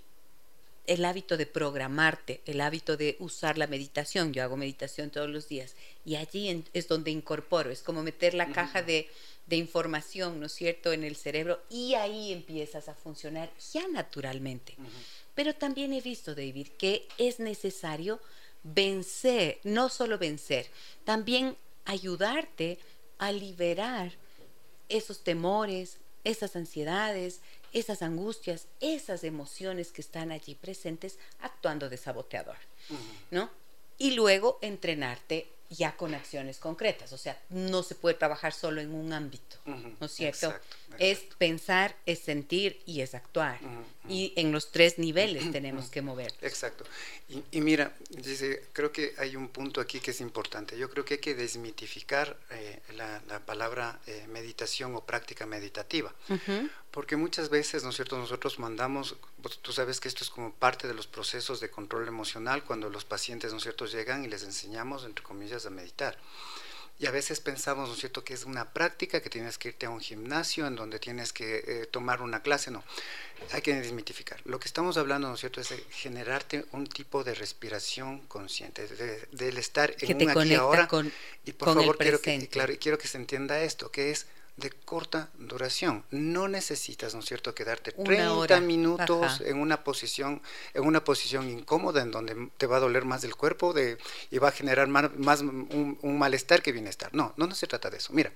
el hábito de programarte, el hábito de usar la meditación. Yo hago meditación todos los días y allí es donde incorporo, es como meter la caja de, de, información, ¿no es cierto?, en el cerebro y ahí empiezas a funcionar ya naturalmente. Pero también he visto, David, que es necesario vencer, no solo vencer, también ayudarte a liberar esos temores, esas ansiedades, esas angustias, esas emociones que están allí presentes actuando de saboteador, ¿no? Y luego entrenarte ya con acciones concretas, o sea, no se puede trabajar solo en un ámbito, ¿no es cierto? Es pensar, es sentir y es actuar. Y en los tres niveles tenemos que mover. Exacto. Y, mira, dice, creo que hay un punto aquí que es importante. Yo creo que hay que desmitificar eh, la, palabra eh, meditación o práctica meditativa. Porque muchas veces, ¿no es cierto?, nosotros mandamos, pues, tú sabes que esto es como parte de los procesos de control emocional cuando los pacientes, ¿no es cierto?, llegan y les enseñamos, entre comillas, a meditar. Y a veces pensamos, ¿no es cierto?, que es una práctica, que tienes que irte a un gimnasio en donde tienes que eh, tomar una clase. No, hay que desmitificar. Lo que estamos hablando, ¿no es cierto?, es de generarte un tipo de respiración consciente, del estar en un aquí y ahora. Con, y por favor, quiero que, claro, quiero que se entienda esto, que es de corta duración. No necesitas, ¿no es cierto?, quedarte 30 minutos en una posición en una posición incómoda en donde te va a doler más el cuerpo de, y va a generar más, un, malestar que bienestar. No, no, no se trata de eso. Mira.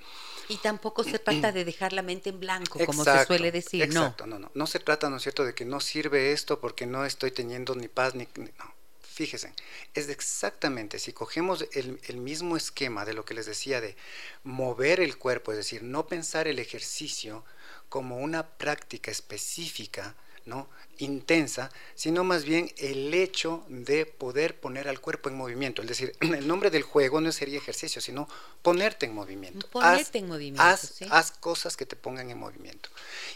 Y tampoco se trata de dejar la mente en blanco, como se suele decir. Exacto, no. no, no. No se trata, ¿no es cierto?, de que no sirve esto porque no estoy teniendo ni paz ni... No Fíjense, es exactamente, si cogemos el, mismo esquema de lo que les decía de mover el cuerpo, es decir, no pensar el ejercicio como una práctica específica, ¿no? intensa, sino más bien el hecho de poder poner al cuerpo en movimiento. Es decir, el nombre del juego no sería ejercicio, sino ponerte en movimiento. Ponerte en movimiento. Haz, cosas que te pongan en movimiento.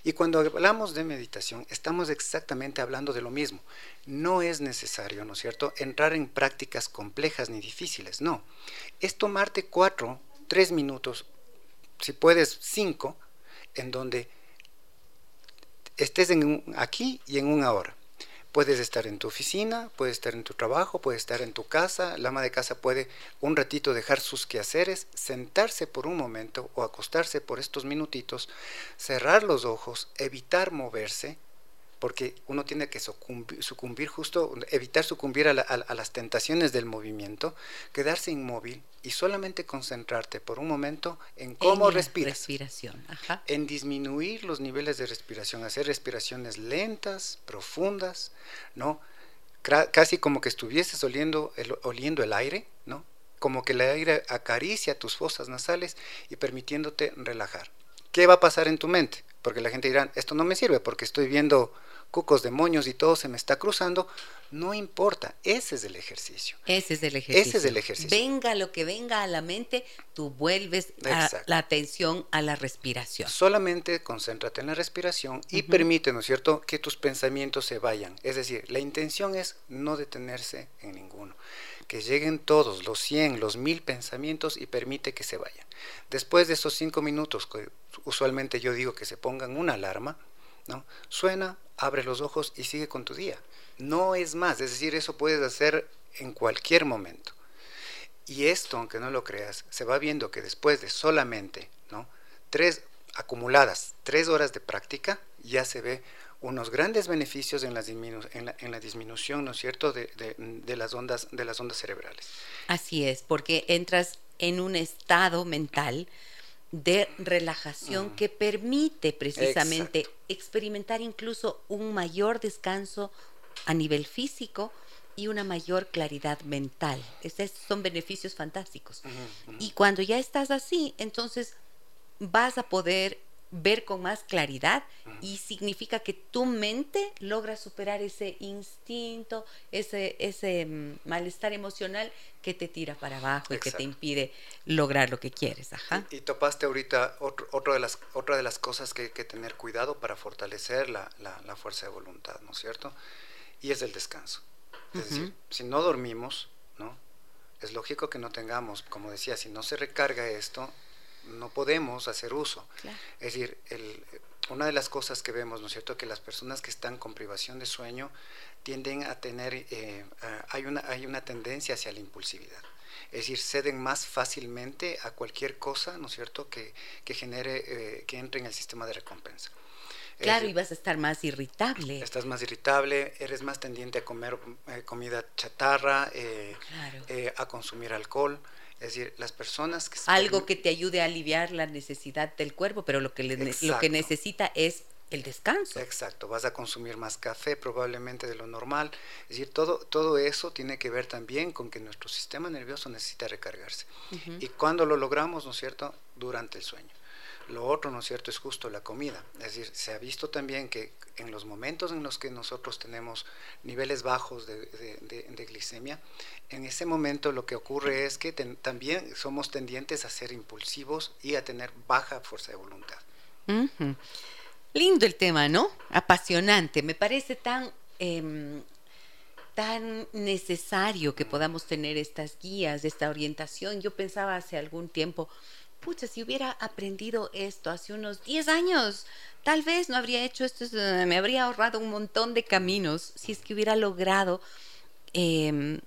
Y cuando hablamos de meditación, estamos exactamente hablando de lo mismo. No es necesario, ¿no es cierto?, entrar en prácticas complejas ni difíciles, no. Es tomarte cuatro, tres minutos, si puedes cinco, en donde estés en aquí y en un ahora. Puedes estar en tu oficina, puedes estar en tu trabajo, puedes estar en tu casa. La ama de casa puede un ratito dejar sus quehaceres, sentarse por un momento o acostarse por estos minutitos, cerrar los ojos, evitar moverse, porque uno tiene que sucumbir, justo, evitar sucumbir a, las tentaciones del movimiento, quedarse inmóvil y solamente concentrarte por un momento en cómo respiras. Respiración, En disminuir los niveles de respiración, hacer respiraciones lentas, profundas, ¿no? Casi como que estuvieses oliendo el, oliendo el aire, ¿no? Como que el aire acaricia tus fosas nasales y permitiéndote relajar. ¿Qué va a pasar en tu mente? Porque la gente dirá, esto no me sirve porque estoy viendo cucos, demonios y todo se me está cruzando, no importa, ese es el ejercicio. Ese es el ejercicio. Ese es el ejercicio. Venga lo que venga a la mente, tú vuelves la atención a la respiración. Solamente concéntrate en la respiración y permite, ¿no es cierto?, que tus pensamientos se vayan. Es decir, la intención es no detenerse en ninguno. Que lleguen todos, los 100, los 1000 pensamientos y permite que se vayan. Después de esos 5 minutos, usualmente yo digo que se pongan una alarma, ¿no? Suena, abre los ojos y sigue con tu día. No es más, es decir, eso puedes hacer en cualquier momento. Y esto, aunque no lo creas, se va viendo que después de solamente ¿no? tres acumuladas, tres horas de práctica, ya se ve unos grandes beneficios en la, disminución, ¿no es cierto?, de, de, las ondas, de las ondas cerebrales. Así es, porque entras en un estado mental de relajación que permite precisamente experimentar incluso un mayor descanso a nivel físico y una mayor claridad mental. Esos son beneficios fantásticos. Y cuando ya estás así, entonces vas a poder ver con más claridad y significa que tu mente logra superar ese instinto, ese, ese mm, malestar emocional que te tira para abajo y que te impide lograr lo que quieres. Ajá. Y, topaste ahorita otro, de las, otra de las cosas que hay que tener cuidado para fortalecer la, la, fuerza de voluntad, ¿no es cierto? Y es el descanso. Es decir, si no dormimos, ¿no? Es lógico que no tengamos, como decía, si no se recarga esto, no podemos hacer uso. Es decir, una de las cosas que vemos, ¿no es cierto?, que las personas que están con privación de sueño tienden a tener, eh, hay, una, hay una tendencia hacia la impulsividad. Es decir, ceden más fácilmente a cualquier cosa, ¿no es cierto?, que, que genere, eh, que entre en el sistema de recompensa. Claro, y vas a estar más irritable. Estás más irritable, eres más tendiente a comer eh, comida chatarra, a consumir alcohol. Es decir, las personas que... Algo que te ayude a aliviar la necesidad del cuerpo, pero lo que, lo que necesita es el descanso. Exacto, vas a consumir más café probablemente de lo normal. Es decir, todo, todo eso tiene que ver también con que nuestro sistema nervioso necesita recargarse. Y cuando lo logramos, ¿no es cierto?, durante el sueño. Lo otro, ¿no es cierto?, es justo la comida. Es decir, se ha visto también que en los momentos en los que nosotros tenemos niveles bajos de, glicemia, en ese momento lo que ocurre es que también somos tendientes a ser impulsivos y a tener baja fuerza de voluntad. Lindo el tema, ¿no? Apasionante. Me parece tan... Em, tan necesario que podamos tener estas guías, esta orientación. Yo pensaba hace algún tiempo, pucha, si hubiera aprendido esto hace unos 10 años, tal vez no habría hecho esto, eh, me habría ahorrado un montón de caminos si es que hubiera logrado, em,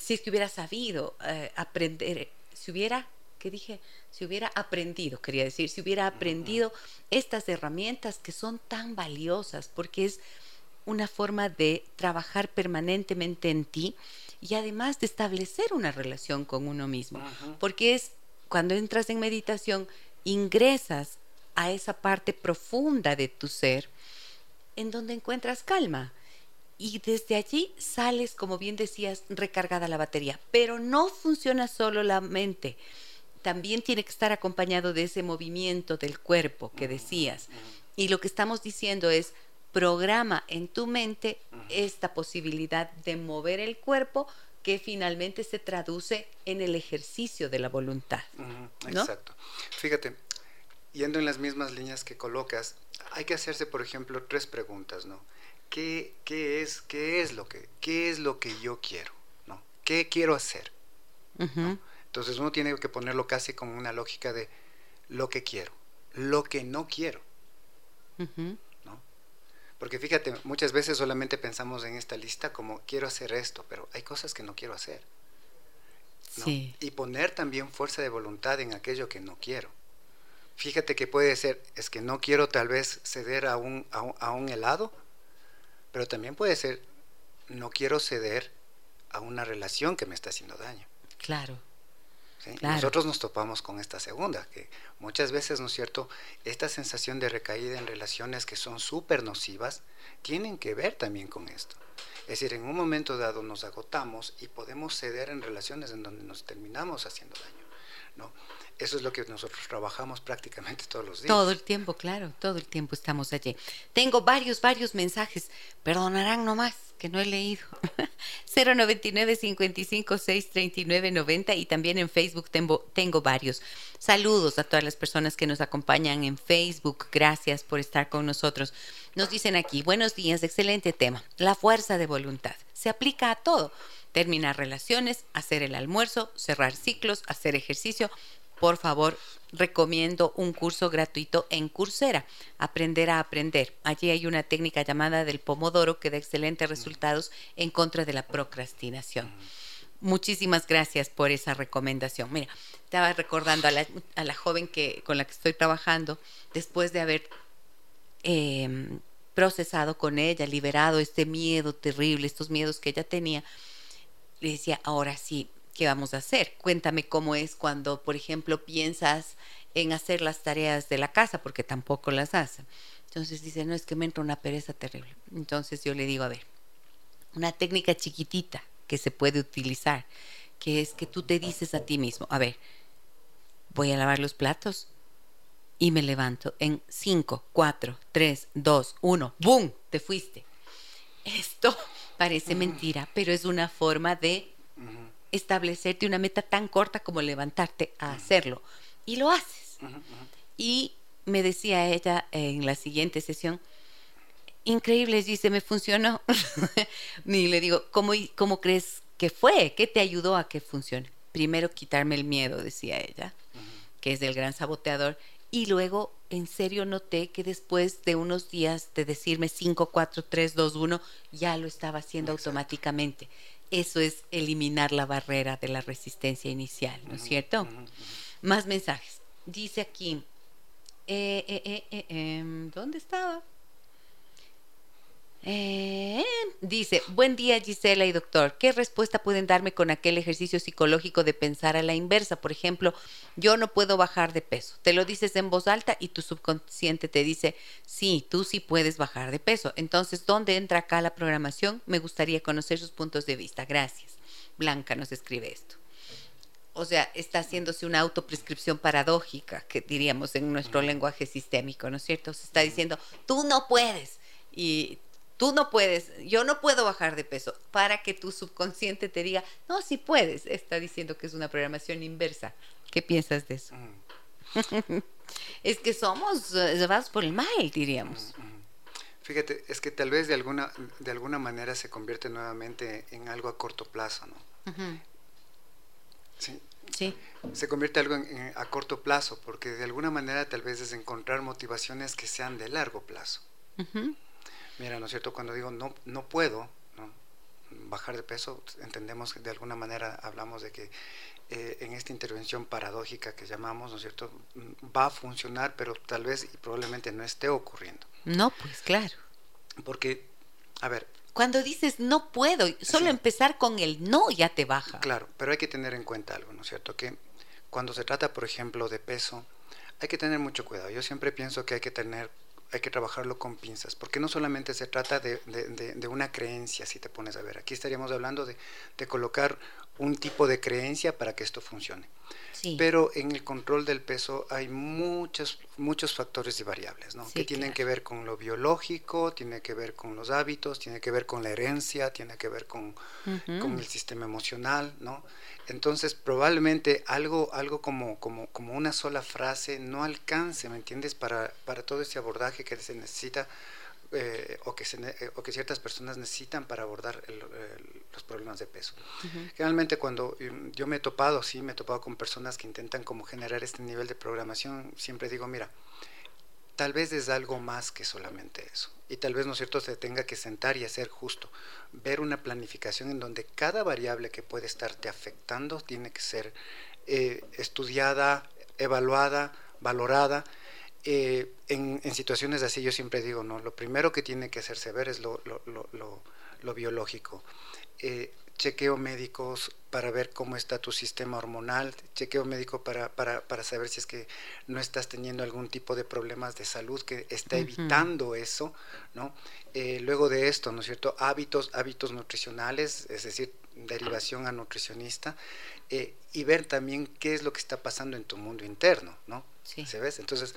si es que hubiera sabido eh, aprender, si hubiera, ¿qué dije? Si hubiera aprendido, quería decir, si hubiera aprendido estas herramientas que son tan valiosas, porque es una forma de trabajar permanentemente en ti y además de establecer una relación con uno mismo, porque es cuando entras en meditación, ingresas a esa parte profunda de tu ser en donde encuentras calma. Y desde allí sales, como bien decías, recargada la batería. Pero no funciona solo la mente. También tiene que estar acompañado de ese movimiento del cuerpo que decías. Y lo que estamos diciendo es, programa en tu mente esta posibilidad de mover el cuerpo que finalmente se traduce en el ejercicio de la voluntad. Exacto. Fíjate, yendo en las mismas líneas que colocas, hay que hacerse, por ejemplo, tres preguntas, ¿no? ¿Qué, qué es, qué, es, lo que, ¿Qué es lo que yo quiero? ¿no? ¿Qué quiero hacer? Entonces uno tiene que ponerlo casi como una lógica de lo que quiero, lo que no quiero. Porque fíjate, muchas veces solamente pensamos en esta lista como quiero hacer esto, pero hay cosas que no quiero hacer. Y poner también fuerza de voluntad en aquello que no quiero. Fíjate que puede ser, es que no quiero tal vez ceder a un, a un, helado, pero también puede ser, no quiero ceder a una relación que me está haciendo daño. Claro. Nosotros nos topamos con esta segunda, que muchas veces, ¿no es cierto?, esta sensación de recaída en relaciones que son súper nocivas, tienen que ver también con esto. Es decir, en un momento dado nos agotamos y podemos ceder en relaciones en donde nos terminamos haciendo daño. ¿No? Eso es lo que nosotros trabajamos prácticamente todos los días. Todo el tiempo, claro, todo el tiempo estamos allí. Tengo varios, varios mensajes. Perdonarán nomás que no he leído. 099 55 639 90 y también en Facebook tengo varios. Saludos a todas las personas que nos acompañan en Facebook. Gracias por estar con nosotros. Nos dicen aquí, buenos días, excelente tema. La fuerza de voluntad. Se aplica a todo. Terminar relaciones, hacer el almuerzo, cerrar ciclos, hacer ejercicio, por favor, recomiendo un curso gratuito en Coursera, Aprender a Aprender. Allí hay una técnica llamada del pomodoro que da excelentes resultados en contra de la procrastinación. Muchísimas gracias por esa recomendación. Mira, estaba recordando a la, joven que, con la que estoy trabajando, después de haber em, procesado con ella, liberado este miedo terrible, estos miedos que ella tenía, le decía, ahora sí, ¿qué vamos a hacer? Cuéntame cómo es cuando, por ejemplo, piensas en hacer las tareas de la casa, porque tampoco las hace. Entonces dice, no, es que me entra una pereza terrible. Entonces yo le digo, a ver, una técnica chiquitita que se puede utilizar, que es que tú te dices a ti mismo, a ver, voy a lavar los platos, y me levanto en 5, 4, 3, 2, 1, ¡boom! Te fuiste. Esto parece mentira, pero es una forma de establecerte una meta tan corta como levantarte a hacerlo. Y lo haces. Y me decía ella en la siguiente sesión, increíble, dice, me funcionó. y le digo, ¿cómo, ¿cómo crees que fue? ¿Qué te ayudó a que funcione? Primero quitarme el miedo, decía ella, que es del gran saboteador, y luego en serio noté que después de unos días de decirme 5, 4, 3, 2, 1, ya lo estaba haciendo automáticamente. Eso es eliminar la barrera de la resistencia inicial, ¿no es cierto? Más mensajes. Dice aquí, eh, eh, eh, em, ¿dónde estaba? Eh, dice, buen día Gisela y doctor, ¿qué respuesta pueden darme con aquel ejercicio psicológico de pensar a la inversa? Por ejemplo, yo no puedo bajar de peso. Te lo dices en voz alta y tu subconsciente te dice, sí, tú sí puedes bajar de peso. Entonces, ¿dónde entra acá la programación? Me gustaría conocer sus puntos de vista. Gracias. Blanca nos escribe esto. O sea, está haciéndose una autoprescripción paradójica, que diríamos en nuestro lenguaje sistémico, ¿no es cierto? Se está diciendo, tú no puedes. Y tú no puedes, yo no puedo bajar de peso, para que tu subconsciente te diga, no, sí puedes. Está diciendo que es una programación inversa. ¿Qué piensas de eso? Mm. es que somos eh, llevados por el mal, diríamos. Mm, mm. Fíjate, es que tal vez de alguna, de alguna manera se convierte nuevamente en algo a corto plazo, ¿no? Sí. Sí. Se convierte algo a corto plazo, porque de alguna manera tal vez es encontrar motivaciones que sean de largo plazo. Mira, ¿no es cierto? Cuando digo no, no puedo bajar de peso, entendemos que de alguna manera hablamos de que eh, en esta intervención paradójica que llamamos, ¿no es cierto? Va a funcionar, pero tal vez y probablemente no esté ocurriendo. No, pues claro. Porque, a ver. Cuando dices no puedo, solo empezar con el no ya te baja. Claro, pero hay que tener en cuenta algo, ¿no es cierto? Que cuando se trata, por ejemplo, de peso, hay que tener mucho cuidado. Yo siempre pienso que hay que tener hay que trabajarlo con pinzas, porque no solamente se trata de, de, una creencia, si te pones a ver, aquí estaríamos hablando de, colocar un tipo de creencia para que esto funcione. Pero en el control del peso hay muchos, muchos factores y variables, ¿no? que tienen que ver con lo biológico, tiene que ver con los hábitos, tiene que ver con la herencia, tiene que ver con, con el sistema emocional, ¿no? Entonces, probablemente algo, algo como, como, como una sola frase no alcance, ¿me entiendes?, para, para todo ese abordaje que se necesita eh, o, que eh, o que ciertas personas necesitan para abordar los problemas de peso. Generalmente cuando mm, yo me he topado, sí, me he topado con personas que intentan como generar este nivel de programación, siempre digo, mira, tal vez es algo más que solamente eso. Y tal vez, ¿no es cierto?, se tenga que sentar y hacer justo, ver una planificación en donde cada variable que puede estarte afectando tiene que ser eh, estudiada, evaluada, valorada. Eh, en, situaciones así yo siempre digo, no, lo primero que tiene que hacerse ver es lo, lo, biológico. Eh, chequeo médicos para ver cómo está tu sistema hormonal, chequeo médico para, para, para, saber si es que no estás teniendo algún tipo de problemas de salud que está evitando eso, ¿no? Eh, luego de esto, ¿no es cierto? Hábitos, hábitos nutricionales, es decir, derivación a nutricionista, eh, y ver también qué es lo que está pasando en tu mundo interno, ¿no? Sí. ¿Se ves? Entonces,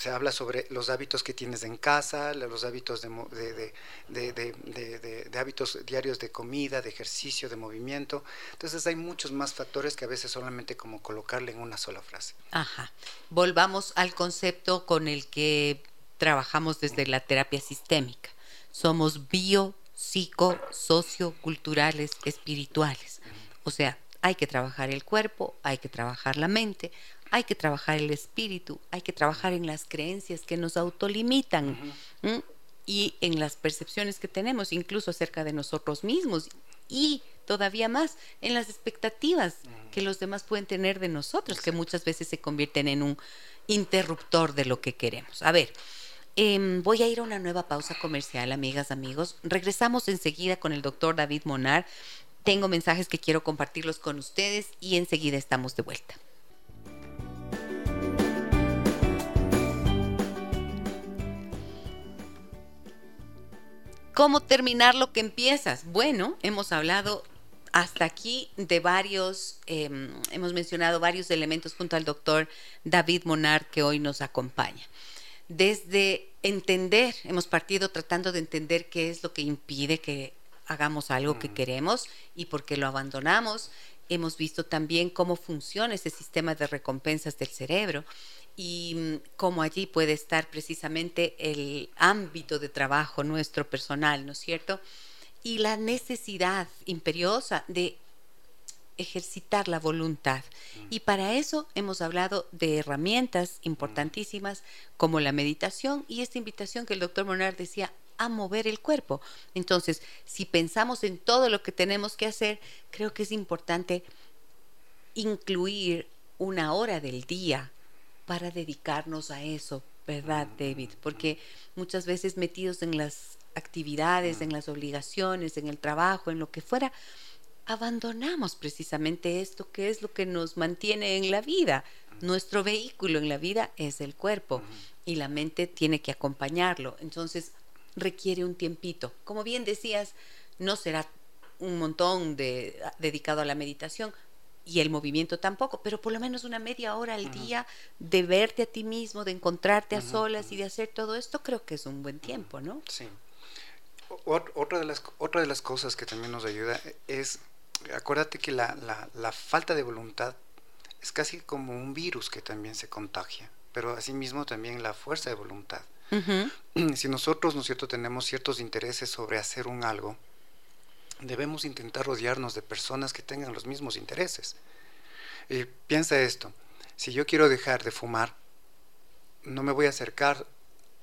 se habla sobre los hábitos que tienes en casa, los hábitos de, de, hábitos diarios de comida, de ejercicio, de movimiento. Entonces hay muchos más factores que a veces solamente como colocarle en una sola frase. Ajá. Volvamos al concepto con el que trabajamos desde la terapia sistémica. Somos bio, psico, socioculturales, espirituales. O sea, hay que trabajar el cuerpo, hay que trabajar la mente, hay que trabajar el espíritu, hay que trabajar en las creencias que nos autolimitan y en las percepciones que tenemos, incluso acerca de nosotros mismos y todavía más en las expectativas que los demás pueden tener de nosotros, que muchas veces se convierten en un interruptor de lo que queremos. A ver, em, voy a ir a una nueva pausa comercial, amigas, amigos. Regresamos enseguida con el doctor David Monar. Tengo mensajes que quiero compartirlos con ustedes y enseguida estamos de vuelta. ¿Cómo terminar lo que empiezas? Bueno, hemos hablado hasta aquí de varios, em, hemos mencionado varios elementos junto al doctor David Monard que hoy nos acompaña. Desde entender, hemos partido tratando de entender qué es lo que impide que hagamos algo que mm. queremos y por qué lo abandonamos. Hemos visto también cómo funciona ese sistema de recompensas del cerebro y mm, cómo allí puede estar precisamente el ámbito de trabajo nuestro personal, ¿no es cierto? Y la necesidad imperiosa de ejercitar la voluntad. Mm. Y para eso hemos hablado de herramientas importantísimas como la meditación y esta invitación que el doctor Monar decía a mover el cuerpo. Entonces, si pensamos en todo lo que tenemos que hacer, creo que es importante incluir una hora del día para dedicarnos a eso, ¿verdad, David? Porque muchas veces metidos en las actividades, en las obligaciones, en el trabajo, en lo que fuera, abandonamos precisamente esto que es lo que nos mantiene en la vida. Nuestro vehículo en la vida es el cuerpo y la mente tiene que acompañarlo. Entonces requiere un tiempito. Como bien decías, no será un montón de, dedicado a la meditación y el movimiento tampoco, pero por lo menos una media hora al día de verte a ti mismo, de encontrarte a solas y de hacer todo esto, creo que es un buen tiempo, ¿no? Sí. otra, de las, otra de las cosas que también nos ayuda es acuérdate que la, la, falta de voluntad es casi como un virus que también se contagia, pero asimismo también la fuerza de voluntad. Si nosotros, ¿no es cierto?, tenemos ciertos intereses sobre hacer un algo, debemos intentar rodearnos de personas que tengan los mismos intereses. Y piensa esto, si yo quiero dejar de fumar, no me voy a acercar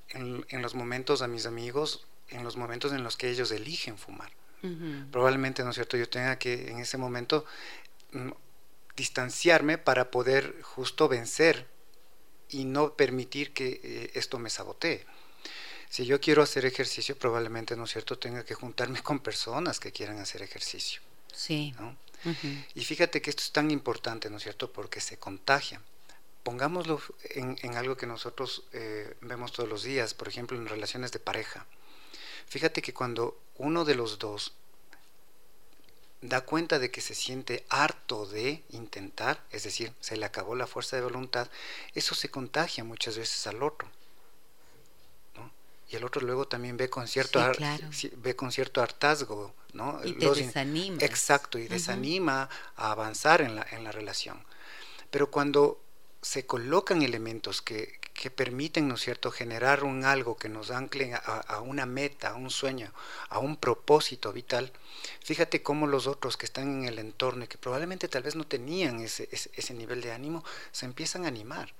en, en los momentos a mis amigos, en los momentos en los que ellos eligen fumar Probablemente, ¿no es cierto?, yo tenga que en ese momento mm, distanciarme para poder justo vencer y no permitir que eh, esto me sabotee. Si yo quiero hacer ejercicio, probablemente, ¿no es cierto?, tenga que juntarme con personas que quieran hacer ejercicio. Sí. Y fíjate que esto es tan importante, ¿no es cierto?, porque se contagia. Pongámoslo en, algo que nosotros eh, vemos todos los días, por ejemplo, en relaciones de pareja. Fíjate que cuando uno de los dos da cuenta de que se siente harto de intentar, es decir, se le acabó la fuerza de voluntad, eso se contagia muchas veces al otro. Y el otro luego también ve con cierto, ve con cierto hartazgo. ¿no? Y te desanima. Exacto, y desanima a avanzar en la, en la relación. Pero cuando se colocan elementos que, que permiten, ¿no es cierto?, generar un algo que nos anclen a, una meta, a un sueño, a un propósito vital, fíjate cómo los otros que están en el entorno y que probablemente tal vez no tenían ese, ese, nivel de ánimo, se empiezan a animar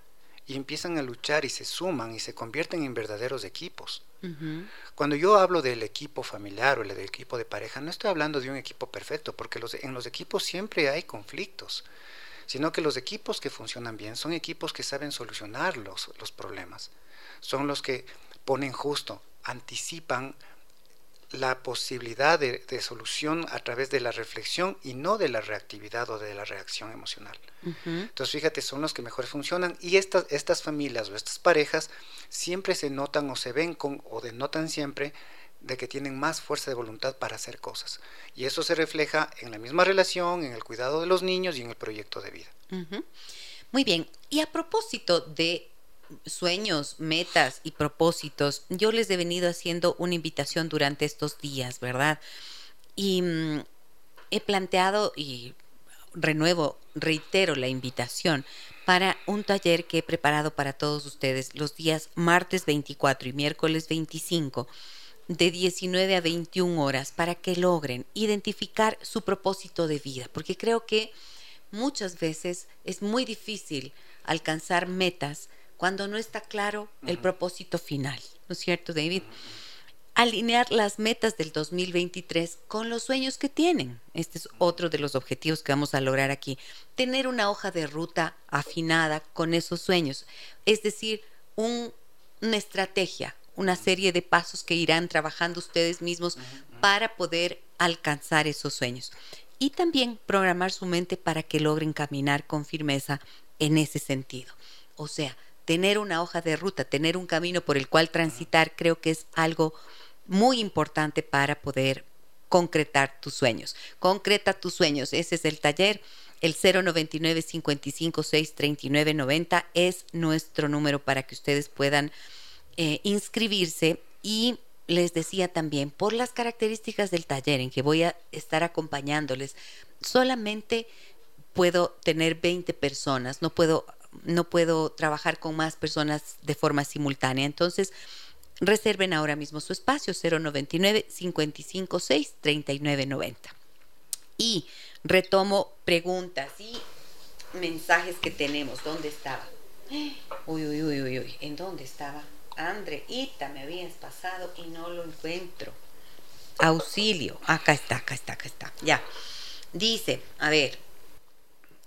y empiezan a luchar y se suman y se convierten en verdaderos equipos. Cuando yo hablo del equipo familiar o del equipo de pareja, no estoy hablando de un equipo perfecto, porque los, en los equipos siempre hay conflictos sino que los equipos que funcionan bien son equipos que saben solucionar los, los problemas, son los que ponen justo, anticipan la posibilidad de, solución a través de la reflexión y no de la reactividad o de la reacción emocional. Entonces, fíjate, son los que mejor funcionan y estas, estas familias o estas parejas siempre se notan o se ven con, o denotan siempre de que tienen más fuerza de voluntad para hacer cosas. Y eso se refleja en la misma relación, en el cuidado de los niños y en el proyecto de vida. Muy bien. Y a propósito de sueños, metas y propósitos, yo les he venido haciendo una invitación durante estos días, ¿verdad? Y mm, he planteado y renuevo, reitero la invitación para un taller que he preparado para todos ustedes los días martes 24 y miércoles 25 de 19 a 21 horas para que logren identificar su propósito de vida, porque creo que muchas veces es muy difícil alcanzar metas cuando no está claro el propósito final, ¿no es cierto, David? Alinear las metas del 2023 con los sueños que tienen. Este es otro de los objetivos que vamos a lograr aquí. Tener una hoja de ruta afinada con esos sueños, es decir, una estrategia, una serie de pasos que irán trabajando ustedes mismos para poder alcanzar esos sueños. Y también programar su mente para que logren caminar con firmeza en ese sentido. O sea, tener una hoja de ruta, tener un camino por el cual transitar, creo que es algo muy importante para poder concretar tus sueños. Concreta tus sueños. Ese es el taller. El 099 556 3990 es nuestro número para que ustedes puedan eh, inscribirse y les decía también, por las características del taller en que voy a estar acompañándoles, solamente puedo tener 20 personas, no puedo, no puedo trabajar con más personas de forma simultánea. Entonces, reserven ahora mismo su espacio 099 556 3990. Y retomo preguntas y mensajes que tenemos. ¿Dónde estaba? Uy, uy, uy, uy, uy. ¿En dónde estaba? Andreita, me habías pasado y no lo encuentro. Auxilio. Acá está, acá está, acá está. Ya. Dice, a ver,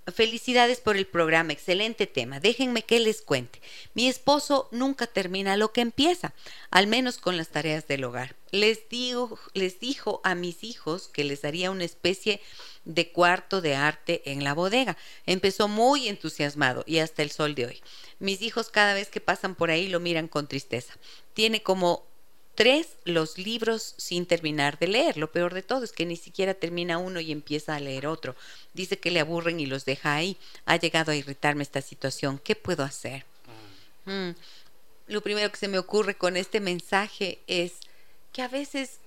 Felicidades por el programa, excelente tema. Déjenme que les cuente. Mi esposo nunca termina lo que empieza, al menos con las tareas del hogar. Les digo, les dijo a mis hijos que les daría una especie de cuarto de arte en la bodega. Empezó muy entusiasmado y hasta el sol de hoy. Mis hijos cada vez que pasan por ahí lo miran con tristeza. Tiene como tres los libros sin terminar de leer. Lo peor de todo es que ni siquiera termina uno y empieza a leer otro. Dice que le aburren y los deja ahí. Ha llegado a irritarme esta situación. ¿Qué puedo hacer? Mm. Lo primero que se me ocurre con este mensaje es que a veces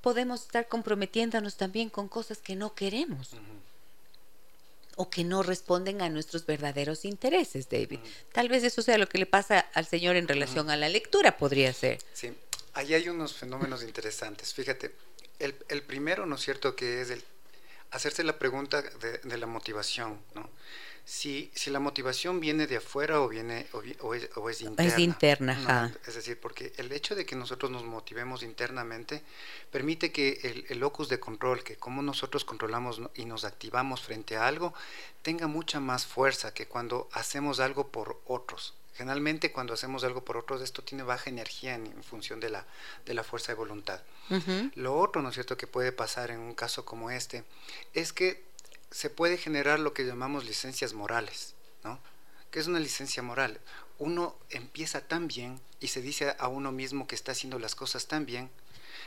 podemos estar comprometiéndonos también con cosas que no queremos. o que no responden a nuestros verdaderos intereses, David. Tal vez eso sea lo que le pasa al Señor en relación a la lectura, podría ser. Sí, ahí hay unos fenómenos interesantes. Fíjate, el, el, primero, ¿no es cierto?, que es el hacerse la pregunta de, de la motivación, ¿no? si, si la motivación viene de afuera o viene o, o, es, o es, interna. Es interna, ¿no? Es decir, porque el hecho de que nosotros nos motivemos internamente permite que el, el, locus de control, que como nosotros controlamos y nos activamos frente a algo, tenga mucha más fuerza que cuando hacemos algo por otros. Generalmente cuando hacemos algo por otros, esto tiene baja energía en, en función de la, de la fuerza de voluntad. Uh -huh. Lo otro, ¿no es cierto?, que puede pasar en un caso como este, es que se puede generar lo que llamamos licencias morales, ¿no? ¿Qué es una licencia moral? Uno empieza tan bien y se dice a uno mismo que está haciendo las cosas tan bien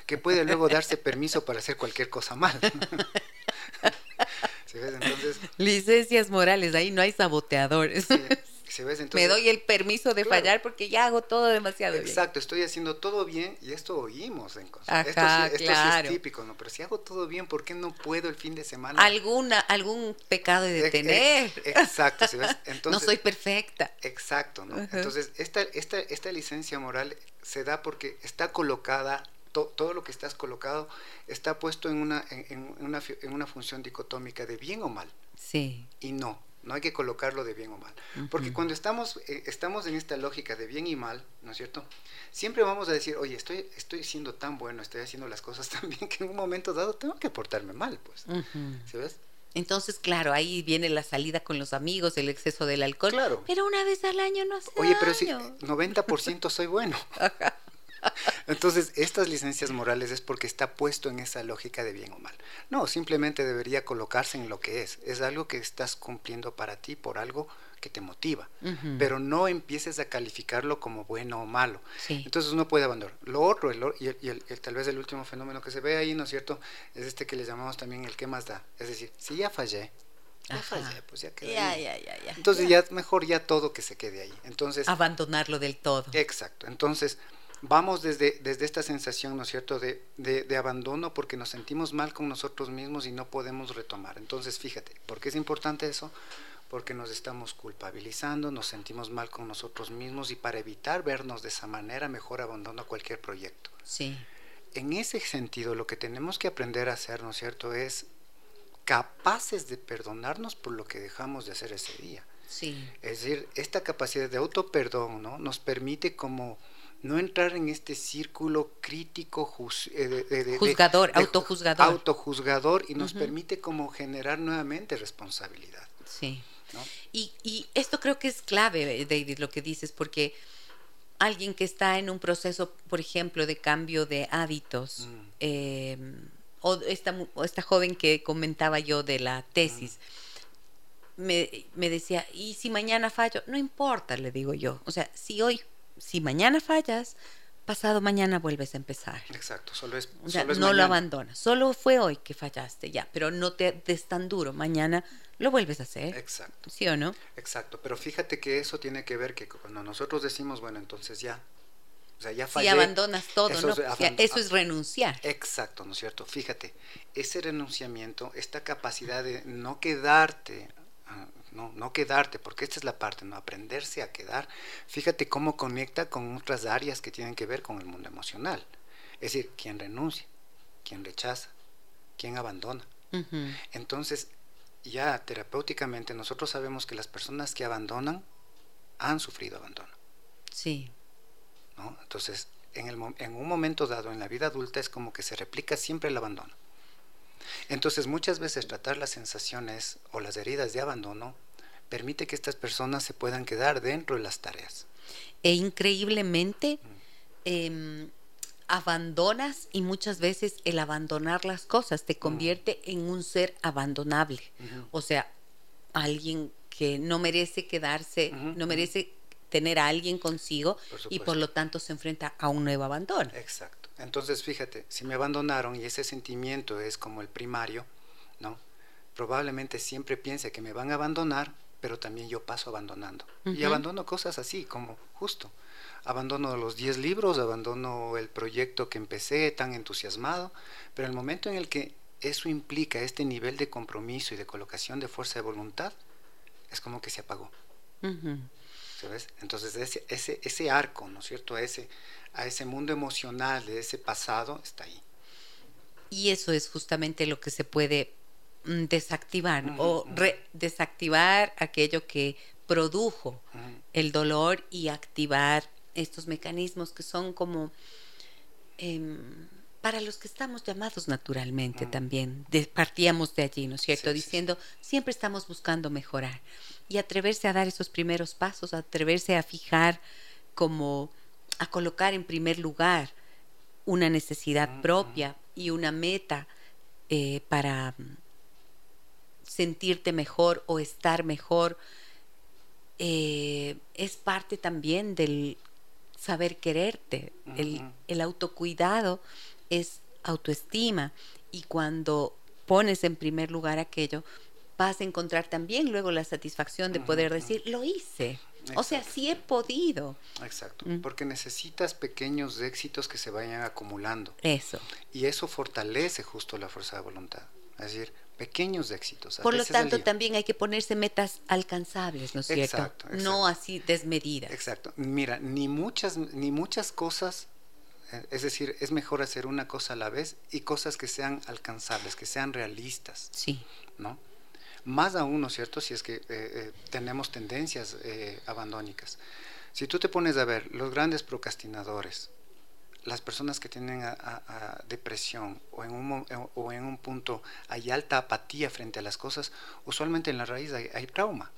que puede luego darse permiso para hacer cualquier cosa mal. ¿Sí ves? Entonces, licencias morales, ahí no hay saboteadores. Sí. ¿Ves? Entonces, me doy el permiso de claro, fallar porque ya hago todo demasiado exacto, bien. Exacto, estoy haciendo todo bien y esto oímos en cosas. Ajá, esto, sí, esto claro. es típico, ¿no? Pero si hago todo bien, ¿por qué no puedo el fin de semana? Alguna, algún pecado de tener. Exacto. Entonces, no soy perfecta. Exacto, ¿no? Uh -huh. Entonces, esta, esta, esta licencia moral se da porque está colocada to, todo lo que estás colocado está puesto en una, en, en, una, en una función dicotómica de bien o mal. Sí. Y no, no hay que colocarlo de bien o mal. Porque uh -huh. cuando estamos, eh, estamos en esta lógica de bien y mal, ¿no es cierto? Siempre vamos a decir, oye, estoy, estoy siendo tan bueno, estoy haciendo las cosas tan bien que en un momento dado tengo que portarme mal, pues. Uh -huh. ¿Sí ves? Entonces, claro, ahí viene la salida con los amigos, el exceso del alcohol. Claro. Pero una vez al año no hace Oye, pero daño. si 90% soy bueno. Entonces, estas licencias morales es porque está puesto en esa lógica de bien o mal. No, simplemente debería colocarse en lo que es. Es algo que estás cumpliendo para ti por algo que te motiva. Uh -huh. Pero no empieces a calificarlo como bueno o malo. Sí. Entonces uno puede abandonar. Lo otro, el, y, el, y el, el, tal vez el último fenómeno que se ve ahí, ¿no es cierto? Es este que le llamamos también el que más da. Es decir, si ya fallé, ya Ajá. fallé, pues ya quedé. Ya, ya, ya, ya. Entonces ya mejor ya todo que se quede ahí. Entonces abandonarlo del todo. Exacto. Entonces vamos desde, desde esta sensación, ¿no es cierto?, de, de, de, abandono porque nos sentimos mal con nosotros mismos y no podemos retomar. Entonces, fíjate, ¿por qué es importante eso? Porque nos estamos culpabilizando, nos sentimos mal con nosotros mismos y para evitar vernos de esa manera, mejor abandono cualquier proyecto. Sí. En ese sentido, lo que tenemos que aprender a hacer, ¿no es cierto?, es capaces de perdonarnos por lo que dejamos de hacer ese día. Sí. Es decir, esta capacidad de autoperdón, ¿no?, nos permite como no entrar en este círculo crítico juz, eh, de, de, de, juzgador, autojuzgador. Autojuzgador y nos uh -huh. permite como generar nuevamente responsabilidad. Sí. ¿no? Y, y, esto creo que es clave, David, lo que dices, porque alguien que está en un proceso, por ejemplo, de cambio de hábitos, mm. eh, o, esta, o esta joven que comentaba yo de la tesis, mm. me, me decía, ¿y si mañana fallo? No importa, le digo yo. O sea, si hoy si mañana fallas, pasado mañana vuelves a empezar. Exacto, solo es, O sea, es no lo abandonas. Solo fue hoy que fallaste, ya, pero no te des tan duro. Mañana lo vuelves a hacer. Exacto, ¿Sí o no? exacto. Pero fíjate que eso tiene que ver que cuando nosotros decimos, bueno, entonces ya, o sea, ya Si fallé. abandonas todo, eso ¿no? es O sea, aban- eso es renunciar. Exacto, ¿no es cierto? Fíjate, ese renunciamiento, esta capacidad de no quedarte, ah, no, no quedarte, porque esta es la parte, ¿no? Aprenderse a quedar. Fíjate cómo conecta con otras áreas que tienen que ver con el mundo emocional. Es decir, quien renuncia, quien rechaza, quien abandona. Entonces, ya terapéuticamente nosotros sabemos que las personas que abandonan han sufrido abandono. Sí. ¿no? Entonces, en, el, en un momento dado en la vida adulta es como que se replica siempre el abandono. Entonces, muchas veces tratar las sensaciones o las heridas de abandono permite que estas personas se puedan quedar dentro de las tareas. E increíblemente em, abandonas y muchas veces el abandonar las cosas te convierte en un ser abandonable. O sea, alguien que no merece quedarse, no merece tener a alguien consigo Por y por lo tanto se enfrenta a un nuevo abandono. Exacto. Entonces, fíjate, si me abandonaron y ese sentimiento es como el primario, ¿no? Probablemente siempre piense que me van a abandonar, pero también yo paso abandonando. Y abandono cosas así, como justo. Abandono los 10 libros, abandono el proyecto que empecé tan entusiasmado, pero el momento en el que eso implica este nivel de compromiso y de colocación de fuerza de voluntad, es como que se apagó. Entonces ese, ese, ese arco, ¿no es cierto? A ese, a ese mundo emocional de ese pasado está ahí. Y eso es justamente lo que se puede mm, desactivar o re- desactivar aquello que produjo el dolor y activar estos mecanismos que son como em, para los que estamos llamados naturalmente también. De- partíamos de allí, ¿no es cierto? Sí, sí, sí. Diciendo, siempre estamos buscando mejorar. Y atreverse a dar esos primeros pasos, atreverse a fijar como, a colocar en primer lugar una necesidad propia y una meta eh, para sentirte mejor o estar mejor, eh, es parte también del saber quererte. El, el autocuidado es autoestima y cuando pones en primer lugar aquello, vas a encontrar también luego la satisfacción de poder decir, lo hice. O sea, sí he podido. Exacto, Mm. porque necesitas pequeños éxitos que se vayan acumulando Eso. y eso fortalece justo la fuerza de voluntad. Es decir, pequeños éxitos. Por lo tanto, también hay que ponerse metas alcanzables, ¿no es cierto? Exacto, exacto. No así desmedidas. Exacto. Mira, ni muchas, ni muchas cosas, eh, es decir, es mejor hacer una cosa a la vez y cosas que sean alcanzables, que sean realistas, Sí. ¿no? Más aún, ¿no es cierto?, si es que eh, eh, tenemos tendencias eh, abandónicas. Si tú te pones a ver, los grandes procrastinadores, las personas que tienen a- a- a depresión o en, un, eh, o en un punto hay alta apatía frente a las cosas, usualmente en la raíz hay, hay trauma.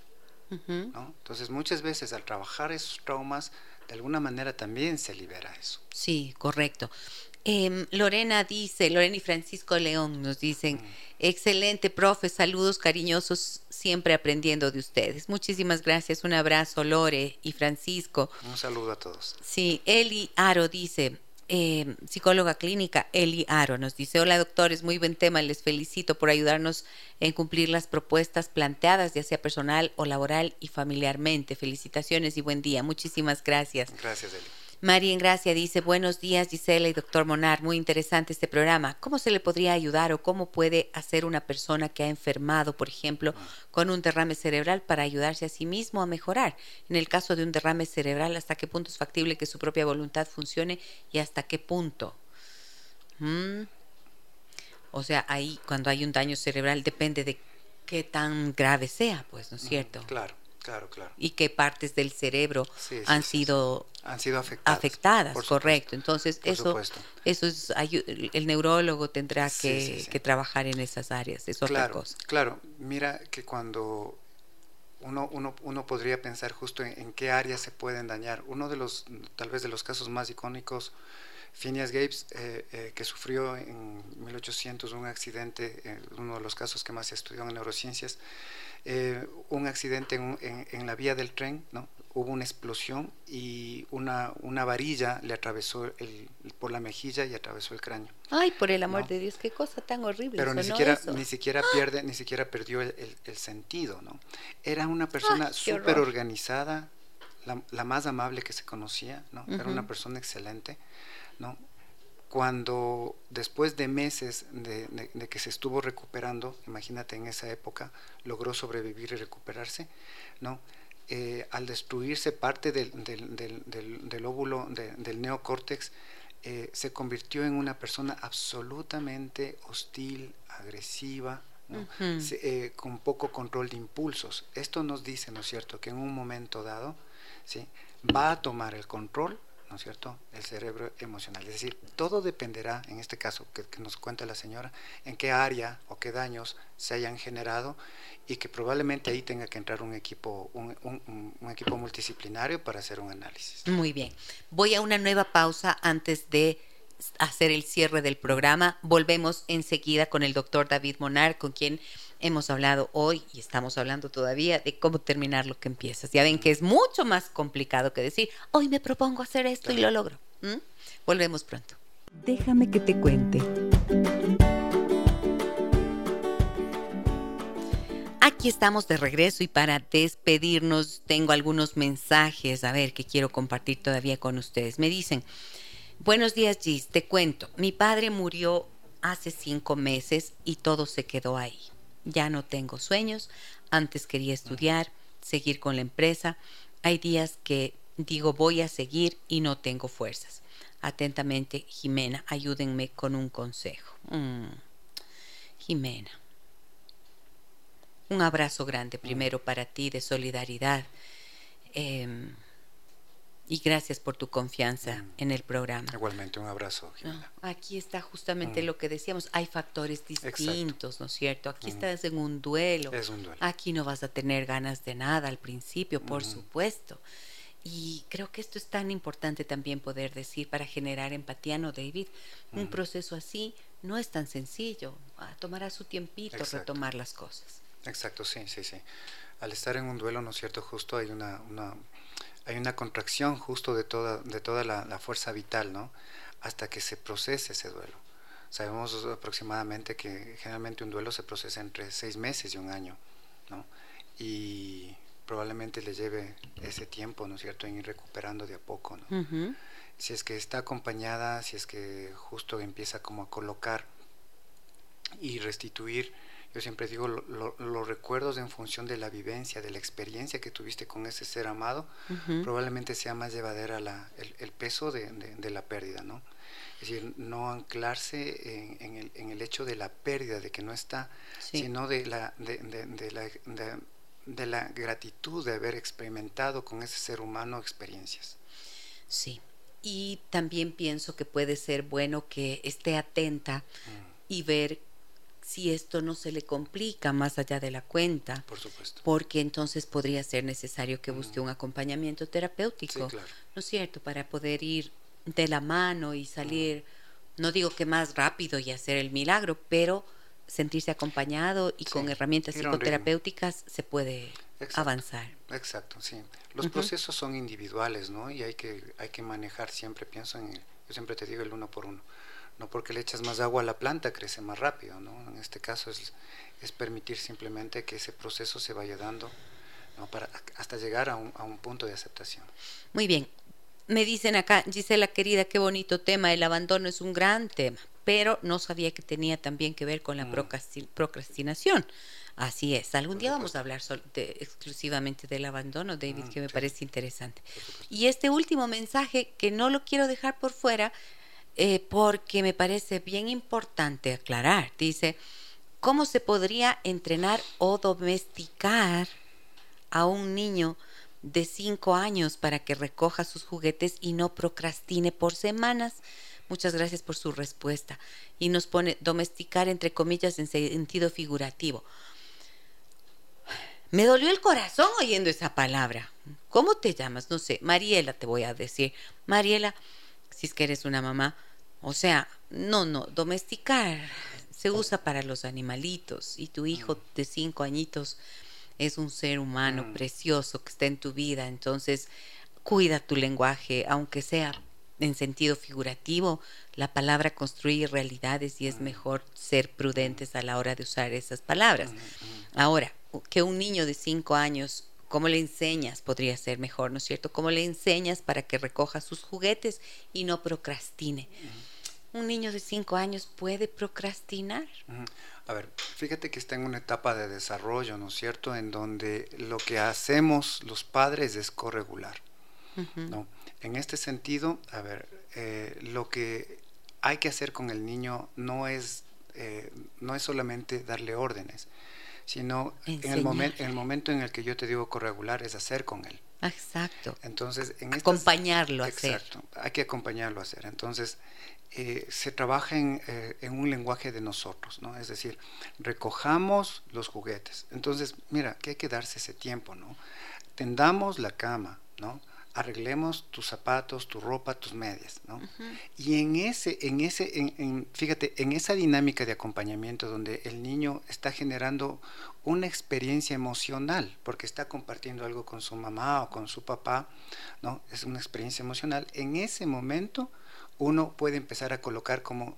Entonces muchas veces al trabajar esos traumas, de alguna manera también se libera eso. Sí, correcto. Em, Lorena dice, Lorena y Francisco León nos dicen, excelente, profe, saludos cariñosos, siempre aprendiendo de ustedes. Muchísimas gracias, un abrazo, Lore y Francisco. Un saludo a todos. Sí, Eli Aro dice, eh, psicóloga clínica, Eli Aro nos dice, hola doctores, muy buen tema, les felicito por ayudarnos en cumplir las propuestas planteadas, ya sea personal o laboral y familiarmente. Felicitaciones y buen día. Muchísimas gracias. Gracias, Eli. María en Gracia dice, buenos días Gisela y doctor Monar, muy interesante este programa. ¿Cómo se le podría ayudar o cómo puede hacer una persona que ha enfermado, por ejemplo, con un derrame cerebral para ayudarse a sí mismo a mejorar? En el caso de un derrame cerebral, ¿hasta qué punto es factible que su propia voluntad funcione y hasta qué punto? Mm. O sea, ahí cuando hay un daño cerebral depende de qué tan grave sea, pues, ¿no es cierto? Claro, claro, claro. Y qué partes del cerebro Sí, sí, han sido Han sido afectadas. afectadas, por supuesto. correcto. Entonces, Por eso, supuesto. eso es, el neurólogo tendrá que, trabajar en esas áreas, es otra Claro, cosa. claro. Mira que cuando uno, uno, uno podría pensar justo en, en qué áreas se pueden dañar. Uno de los, tal vez de los casos más icónicos, Phineas Gapes, eh, eh, que sufrió en 1800 un accidente, eh, uno de los casos que más se estudió en neurociencias, eh, un accidente en, en- en la vía del tren, ¿no? hubo una explosión y una, una varilla le atravesó el, por la mejilla y atravesó el cráneo. Ay, por el amor de Dios, qué cosa tan horrible. Pero ni siquiera, ni siquiera pierde, ni siquiera perdió el, sentido, ¿no? Era una persona súper organizada, la, más amable que se conocía, ¿no? Era una persona excelente, ¿no? Cuando después de meses de, que se estuvo recuperando, imagínate en esa época, logró sobrevivir y recuperarse, ¿no? Eh, al destruirse parte del, del, óvulo, del neocórtex, eh, se convirtió en una persona absolutamente hostil, agresiva, eh, con poco control de impulsos. Esto nos dice, ¿no es cierto?, que en un momento dado ¿sí? va a tomar el control ¿no es cierto?, el cerebro emocional. Es decir, todo dependerá, en este caso que, nos cuenta la señora, en qué área o qué daños se hayan generado y que probablemente ahí tenga que entrar un equipo, un, un equipo multidisciplinario para hacer un análisis. Muy bien. Voy a una nueva pausa antes de hacer el cierre del programa. Volvemos enseguida con el doctor David Monar, con quien hemos hablado hoy y estamos hablando todavía de cómo terminar lo que empiezas. Ya ven que es mucho más complicado que decir, hoy me propongo hacer esto y lo logro. Volvemos pronto. Déjame que te cuente. Aquí estamos de regreso y para despedirnos tengo algunos mensajes, a ver, que quiero compartir todavía con ustedes. Me dicen, buenos días Gis, te cuento, mi padre murió hace cinco meses y todo se quedó ahí ya no tengo sueños, antes quería estudiar, seguir con la empresa. Hay días que digo voy a seguir y no tengo fuerzas. Atentamente, Jimena, ayúdenme con un consejo. Mm. Jimena, un abrazo grande primero para ti de solidaridad. Em, y gracias por tu confianza mm. en el programa. Igualmente, un abrazo. aquí está justamente mm. lo que decíamos, hay factores distintos, ¿no es cierto? Aquí mm. estás en un duelo. Es un duelo. Aquí no vas a tener ganas de nada al principio, por supuesto. Y creo que esto es tan importante también poder decir para generar empatía, ¿no, David? Un proceso así no es tan sencillo. Ah, tomará su tiempito retomar las cosas. Exacto, sí, sí, sí. Al estar en un duelo, ¿no es cierto? Justo hay una hay una contracción justo de toda, de toda la, fuerza vital, ¿no? Hasta que se procese ese duelo. Sabemos aproximadamente que generalmente un duelo se procesa entre seis meses y un año, ¿no? Y probablemente le lleve ese tiempo, ¿no es cierto?, en ir recuperando de a poco, ¿no? Si es que está acompañada, si es que justo empieza como a colocar y restituir yo siempre digo, los recuerdos en función de la vivencia, de la experiencia que tuviste con ese ser amado, probablemente sea más llevadera la, el, peso de, la pérdida, ¿no? Es decir, no anclarse en, el, en, el, hecho de la pérdida, de que no está, sino de la, de, la, de la gratitud de haber experimentado con ese ser humano experiencias. Sí, y también pienso que puede ser bueno que esté atenta mm. y ver si esto no se le complica más allá de la cuenta. Por supuesto. Porque entonces podría ser necesario que busque un acompañamiento terapéutico, ¿no es cierto? Para poder ir de la mano y salir, no digo que más rápido y hacer el milagro, pero sentirse acompañado y con herramientas psicoterapéuticas se puede avanzar. Exacto, sí. Los procesos son individuales, ¿no? Y hay que, hay que manejar siempre, pienso en, yo siempre te digo el uno por uno no porque le echas más agua a la planta crece más rápido, ¿no? En este caso es, es permitir simplemente que ese proceso se vaya dando para, hasta llegar a un, a un punto de aceptación. Muy bien. Me dicen acá, Gisela querida, qué bonito tema, el abandono es un gran tema, pero no sabía que tenía también que ver con la mm. procrastinación. Así es. Algún día vamos a hablar exclusivamente del abandono, David, mm, que me parece interesante. Y este último mensaje, que no lo quiero dejar por fuera, eh, porque me parece bien importante aclarar. Dice, ¿cómo se podría entrenar o domesticar a un niño de cinco años para que recoja sus juguetes y no procrastine por semanas? Muchas gracias por su respuesta. Y nos pone domesticar entre comillas en sentido figurativo. Me dolió el corazón oyendo esa palabra. ¿Cómo te llamas? No sé. Mariela te voy a decir. Mariela, si es que eres una mamá, o sea, no, no, domesticar se usa para los animalitos y tu hijo de cinco añitos es un ser humano Mm. precioso que está en tu vida, entonces cuida tu lenguaje, aunque sea en sentido figurativo, la palabra construye realidades y es mejor ser prudentes a la hora de usar esas palabras. Ahora, que un niño de cinco años, ¿cómo le enseñas? Podría ser mejor, ¿no es cierto? ¿Cómo le enseñas para que recoja sus juguetes y no procrastine? Un niño de cinco años puede procrastinar. A ver, fíjate que está en una etapa de desarrollo, ¿no es cierto? En donde lo que hacemos los padres es corregular. ¿no? En este sentido, a ver, eh, lo que hay que hacer con el niño no es, eh, no es solamente darle órdenes, sino en el, momen- en el Enseñarle. momento en el que yo te digo corregular es hacer con él. Exacto. Entonces, en estas- Acompañarlo a hacer. Exacto, hay que acompañarlo a hacer. Entonces, eh, se trabaja en, eh, en un lenguaje de nosotros, ¿no? Es decir, recojamos los juguetes. Entonces, mira, que hay que darse ese tiempo, ¿no? Tendamos la cama, ¿no? Arreglemos tus zapatos, tu ropa, tus medias, ¿no? Y en ese, en ese, en, en- fíjate, en esa dinámica de acompañamiento donde el niño está generando una experiencia emocional, porque está compartiendo algo con su mamá o con su papá, ¿no? Es una experiencia emocional. En ese momento uno puede empezar a colocar como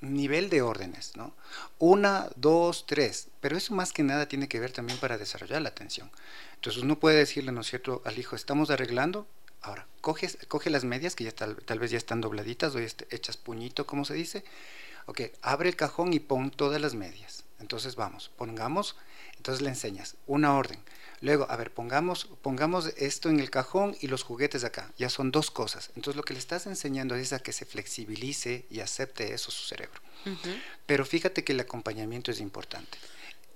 nivel de órdenes, ¿no? Una, dos, tres. Pero eso más que nada tiene que ver también para desarrollar la atención. Entonces uno puede decirle, ¿no es cierto?, al hijo, estamos arreglando. Ahora, coge las medias que ya tal, vez ya están dobladitas o este- hechas puñito, como se dice. Ok, abre el cajón y pon todas las medias. Entonces vamos, pongamos, entonces le enseñas una orden. Luego, a ver, pongamos, pongamos esto en el cajón y los juguetes acá. Ya son dos cosas. Entonces lo que le estás enseñando es a que se flexibilice y acepte eso su cerebro. Pero fíjate que el acompañamiento es importante.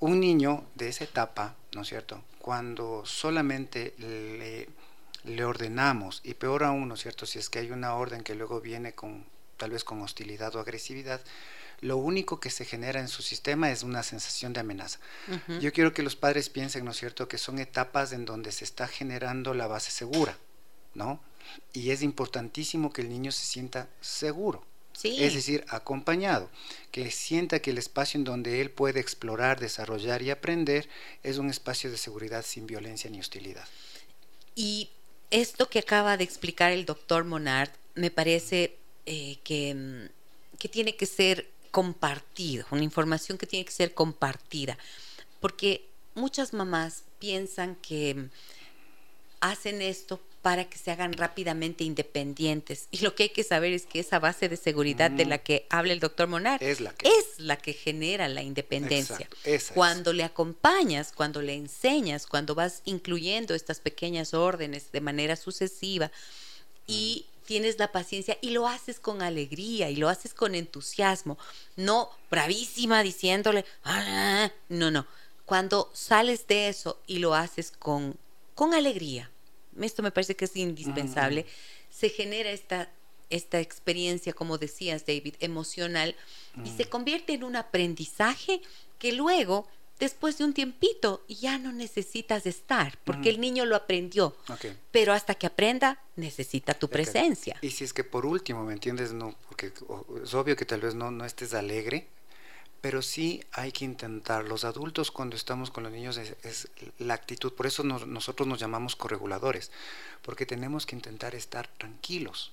Un niño de esa etapa, ¿no es cierto? Cuando solamente le, le ordenamos, y peor aún, ¿no es cierto? Si es que hay una orden que luego viene con tal vez con hostilidad o agresividad, lo único que se genera en su sistema es una sensación de amenaza. Yo quiero que los padres piensen, ¿no es cierto?, que son etapas en donde se está generando la base segura, ¿no? Y es importantísimo que el niño se sienta seguro. Sí. Es decir, acompañado, que sienta que el espacio en donde él puede explorar, desarrollar y aprender es un espacio de seguridad sin violencia ni hostilidad. Y esto que acaba de explicar el doctor Monard me parece eh, que, mm, que tiene que ser compartido, una información que tiene que ser compartida, porque muchas mamás piensan que hacen esto para que se hagan rápidamente independientes. Y lo que hay que saber es que esa base de seguridad de la que habla el doctor Monard Es la que- es la que genera la independencia. Exacto, esa es. Cuando le acompañas, cuando le enseñas, cuando vas incluyendo estas pequeñas órdenes de manera sucesiva y tienes la paciencia y lo haces con alegría y lo haces con entusiasmo, no bravísima diciéndole, "Ah", no, no. Cuando sales de eso y lo haces con, con alegría, esto me parece que es indispensable, se genera esta, esta experiencia, como decías, David, emocional y se convierte en un aprendizaje que luego, después de un tiempito, ya no necesitas estar, porque el niño lo aprendió. Ok. Pero hasta que aprenda, necesita tu presencia. Y si es que por último, ¿me entiendes? No, porque es obvio que tal vez no, no estés alegre, pero sí hay que intentar. Los adultos cuando estamos con los niños es, es la actitud, por eso nos- nosotros nos llamamos correguladores, porque tenemos que intentar estar tranquilos.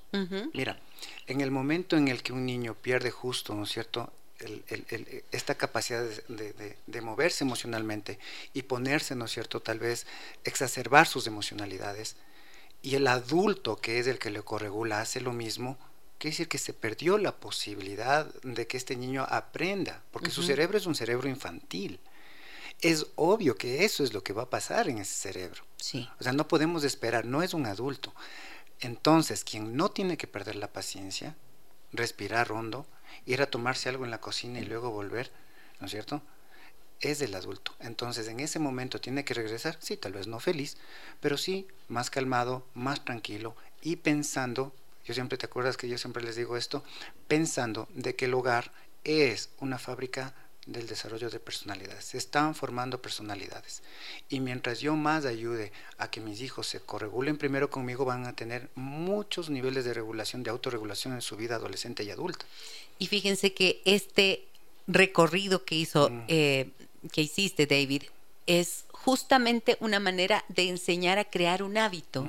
Mira, en el momento en el que un niño pierde justo, ¿no es cierto? El- el- el- esta capacidad de, de- de- de moverse emocionalmente y ponerse, ¿no es cierto? Tal vez exacerbar sus emocionalidades y el adulto que es el que le corregula hace lo mismo, quiere decir que se perdió la posibilidad de que este niño aprenda, porque su cerebro es un cerebro infantil. Es obvio que eso es lo que va a pasar en ese cerebro. Sí. O sea, no podemos esperar, no es un adulto. Entonces, quien no tiene que perder la paciencia, respirar hondo, ir a tomarse algo en la cocina y luego volver, ¿no es cierto? Es el adulto. Entonces, en ese momento tiene que regresar, sí, tal vez no feliz, pero sí más calmado, más tranquilo y pensando, yo siempre te acuerdas que yo siempre les digo esto, pensando de que el hogar es una fábrica del desarrollo de personalidades. Se están formando personalidades. Y mientras yo más ayude a que mis hijos se corregulen primero conmigo, van a tener muchos niveles de regulación, de autorregulación en su vida adolescente y adulta. Y fíjense que este recorrido que hizo, Mm. eh, que hiciste, David, es justamente una manera de enseñar a crear un hábito,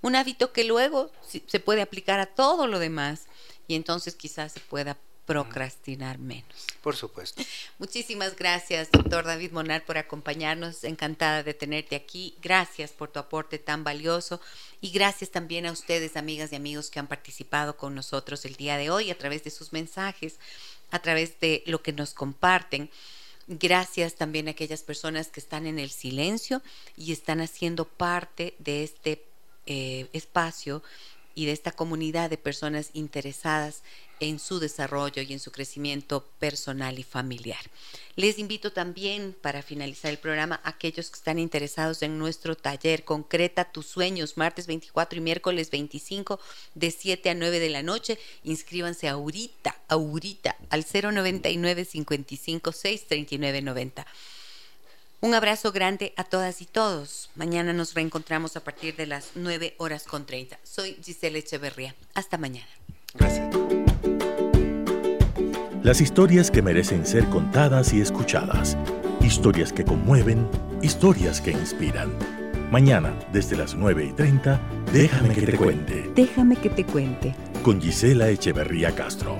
un hábito que luego se puede aplicar a todo lo demás. Y entonces quizás se pueda procrastinar menos. Por supuesto. Muchísimas gracias, doctor David Monar, por acompañarnos. Encantada de tenerte aquí. Gracias por tu aporte tan valioso y gracias también a ustedes, amigas y amigos, que han participado con nosotros el día de hoy a través de sus mensajes, a través de lo que nos comparten. Gracias también a aquellas personas que están en el silencio y están haciendo parte de este eh, espacio y de esta comunidad de personas interesadas en su desarrollo y en su crecimiento personal y familiar. Les invito también, para finalizar el programa, a aquellos que están interesados en nuestro taller Concreta tus sueños, martes 24 y miércoles 25 de 7 a 9 de la noche. Inscríbanse ahorita, ahorita, al 099 55 6 39 90. Un abrazo grande a todas y todos. Mañana nos reencontramos a partir de las 9 horas con 30. Soy Giselle Echeverría. Hasta mañana. Gracias. Las historias que merecen ser contadas y escuchadas. Historias que conmueven, historias que inspiran. Mañana, desde las 9 y 30, déjame, que, te cuente. Déjame que te cuente. Con Gisela Echeverría Castro.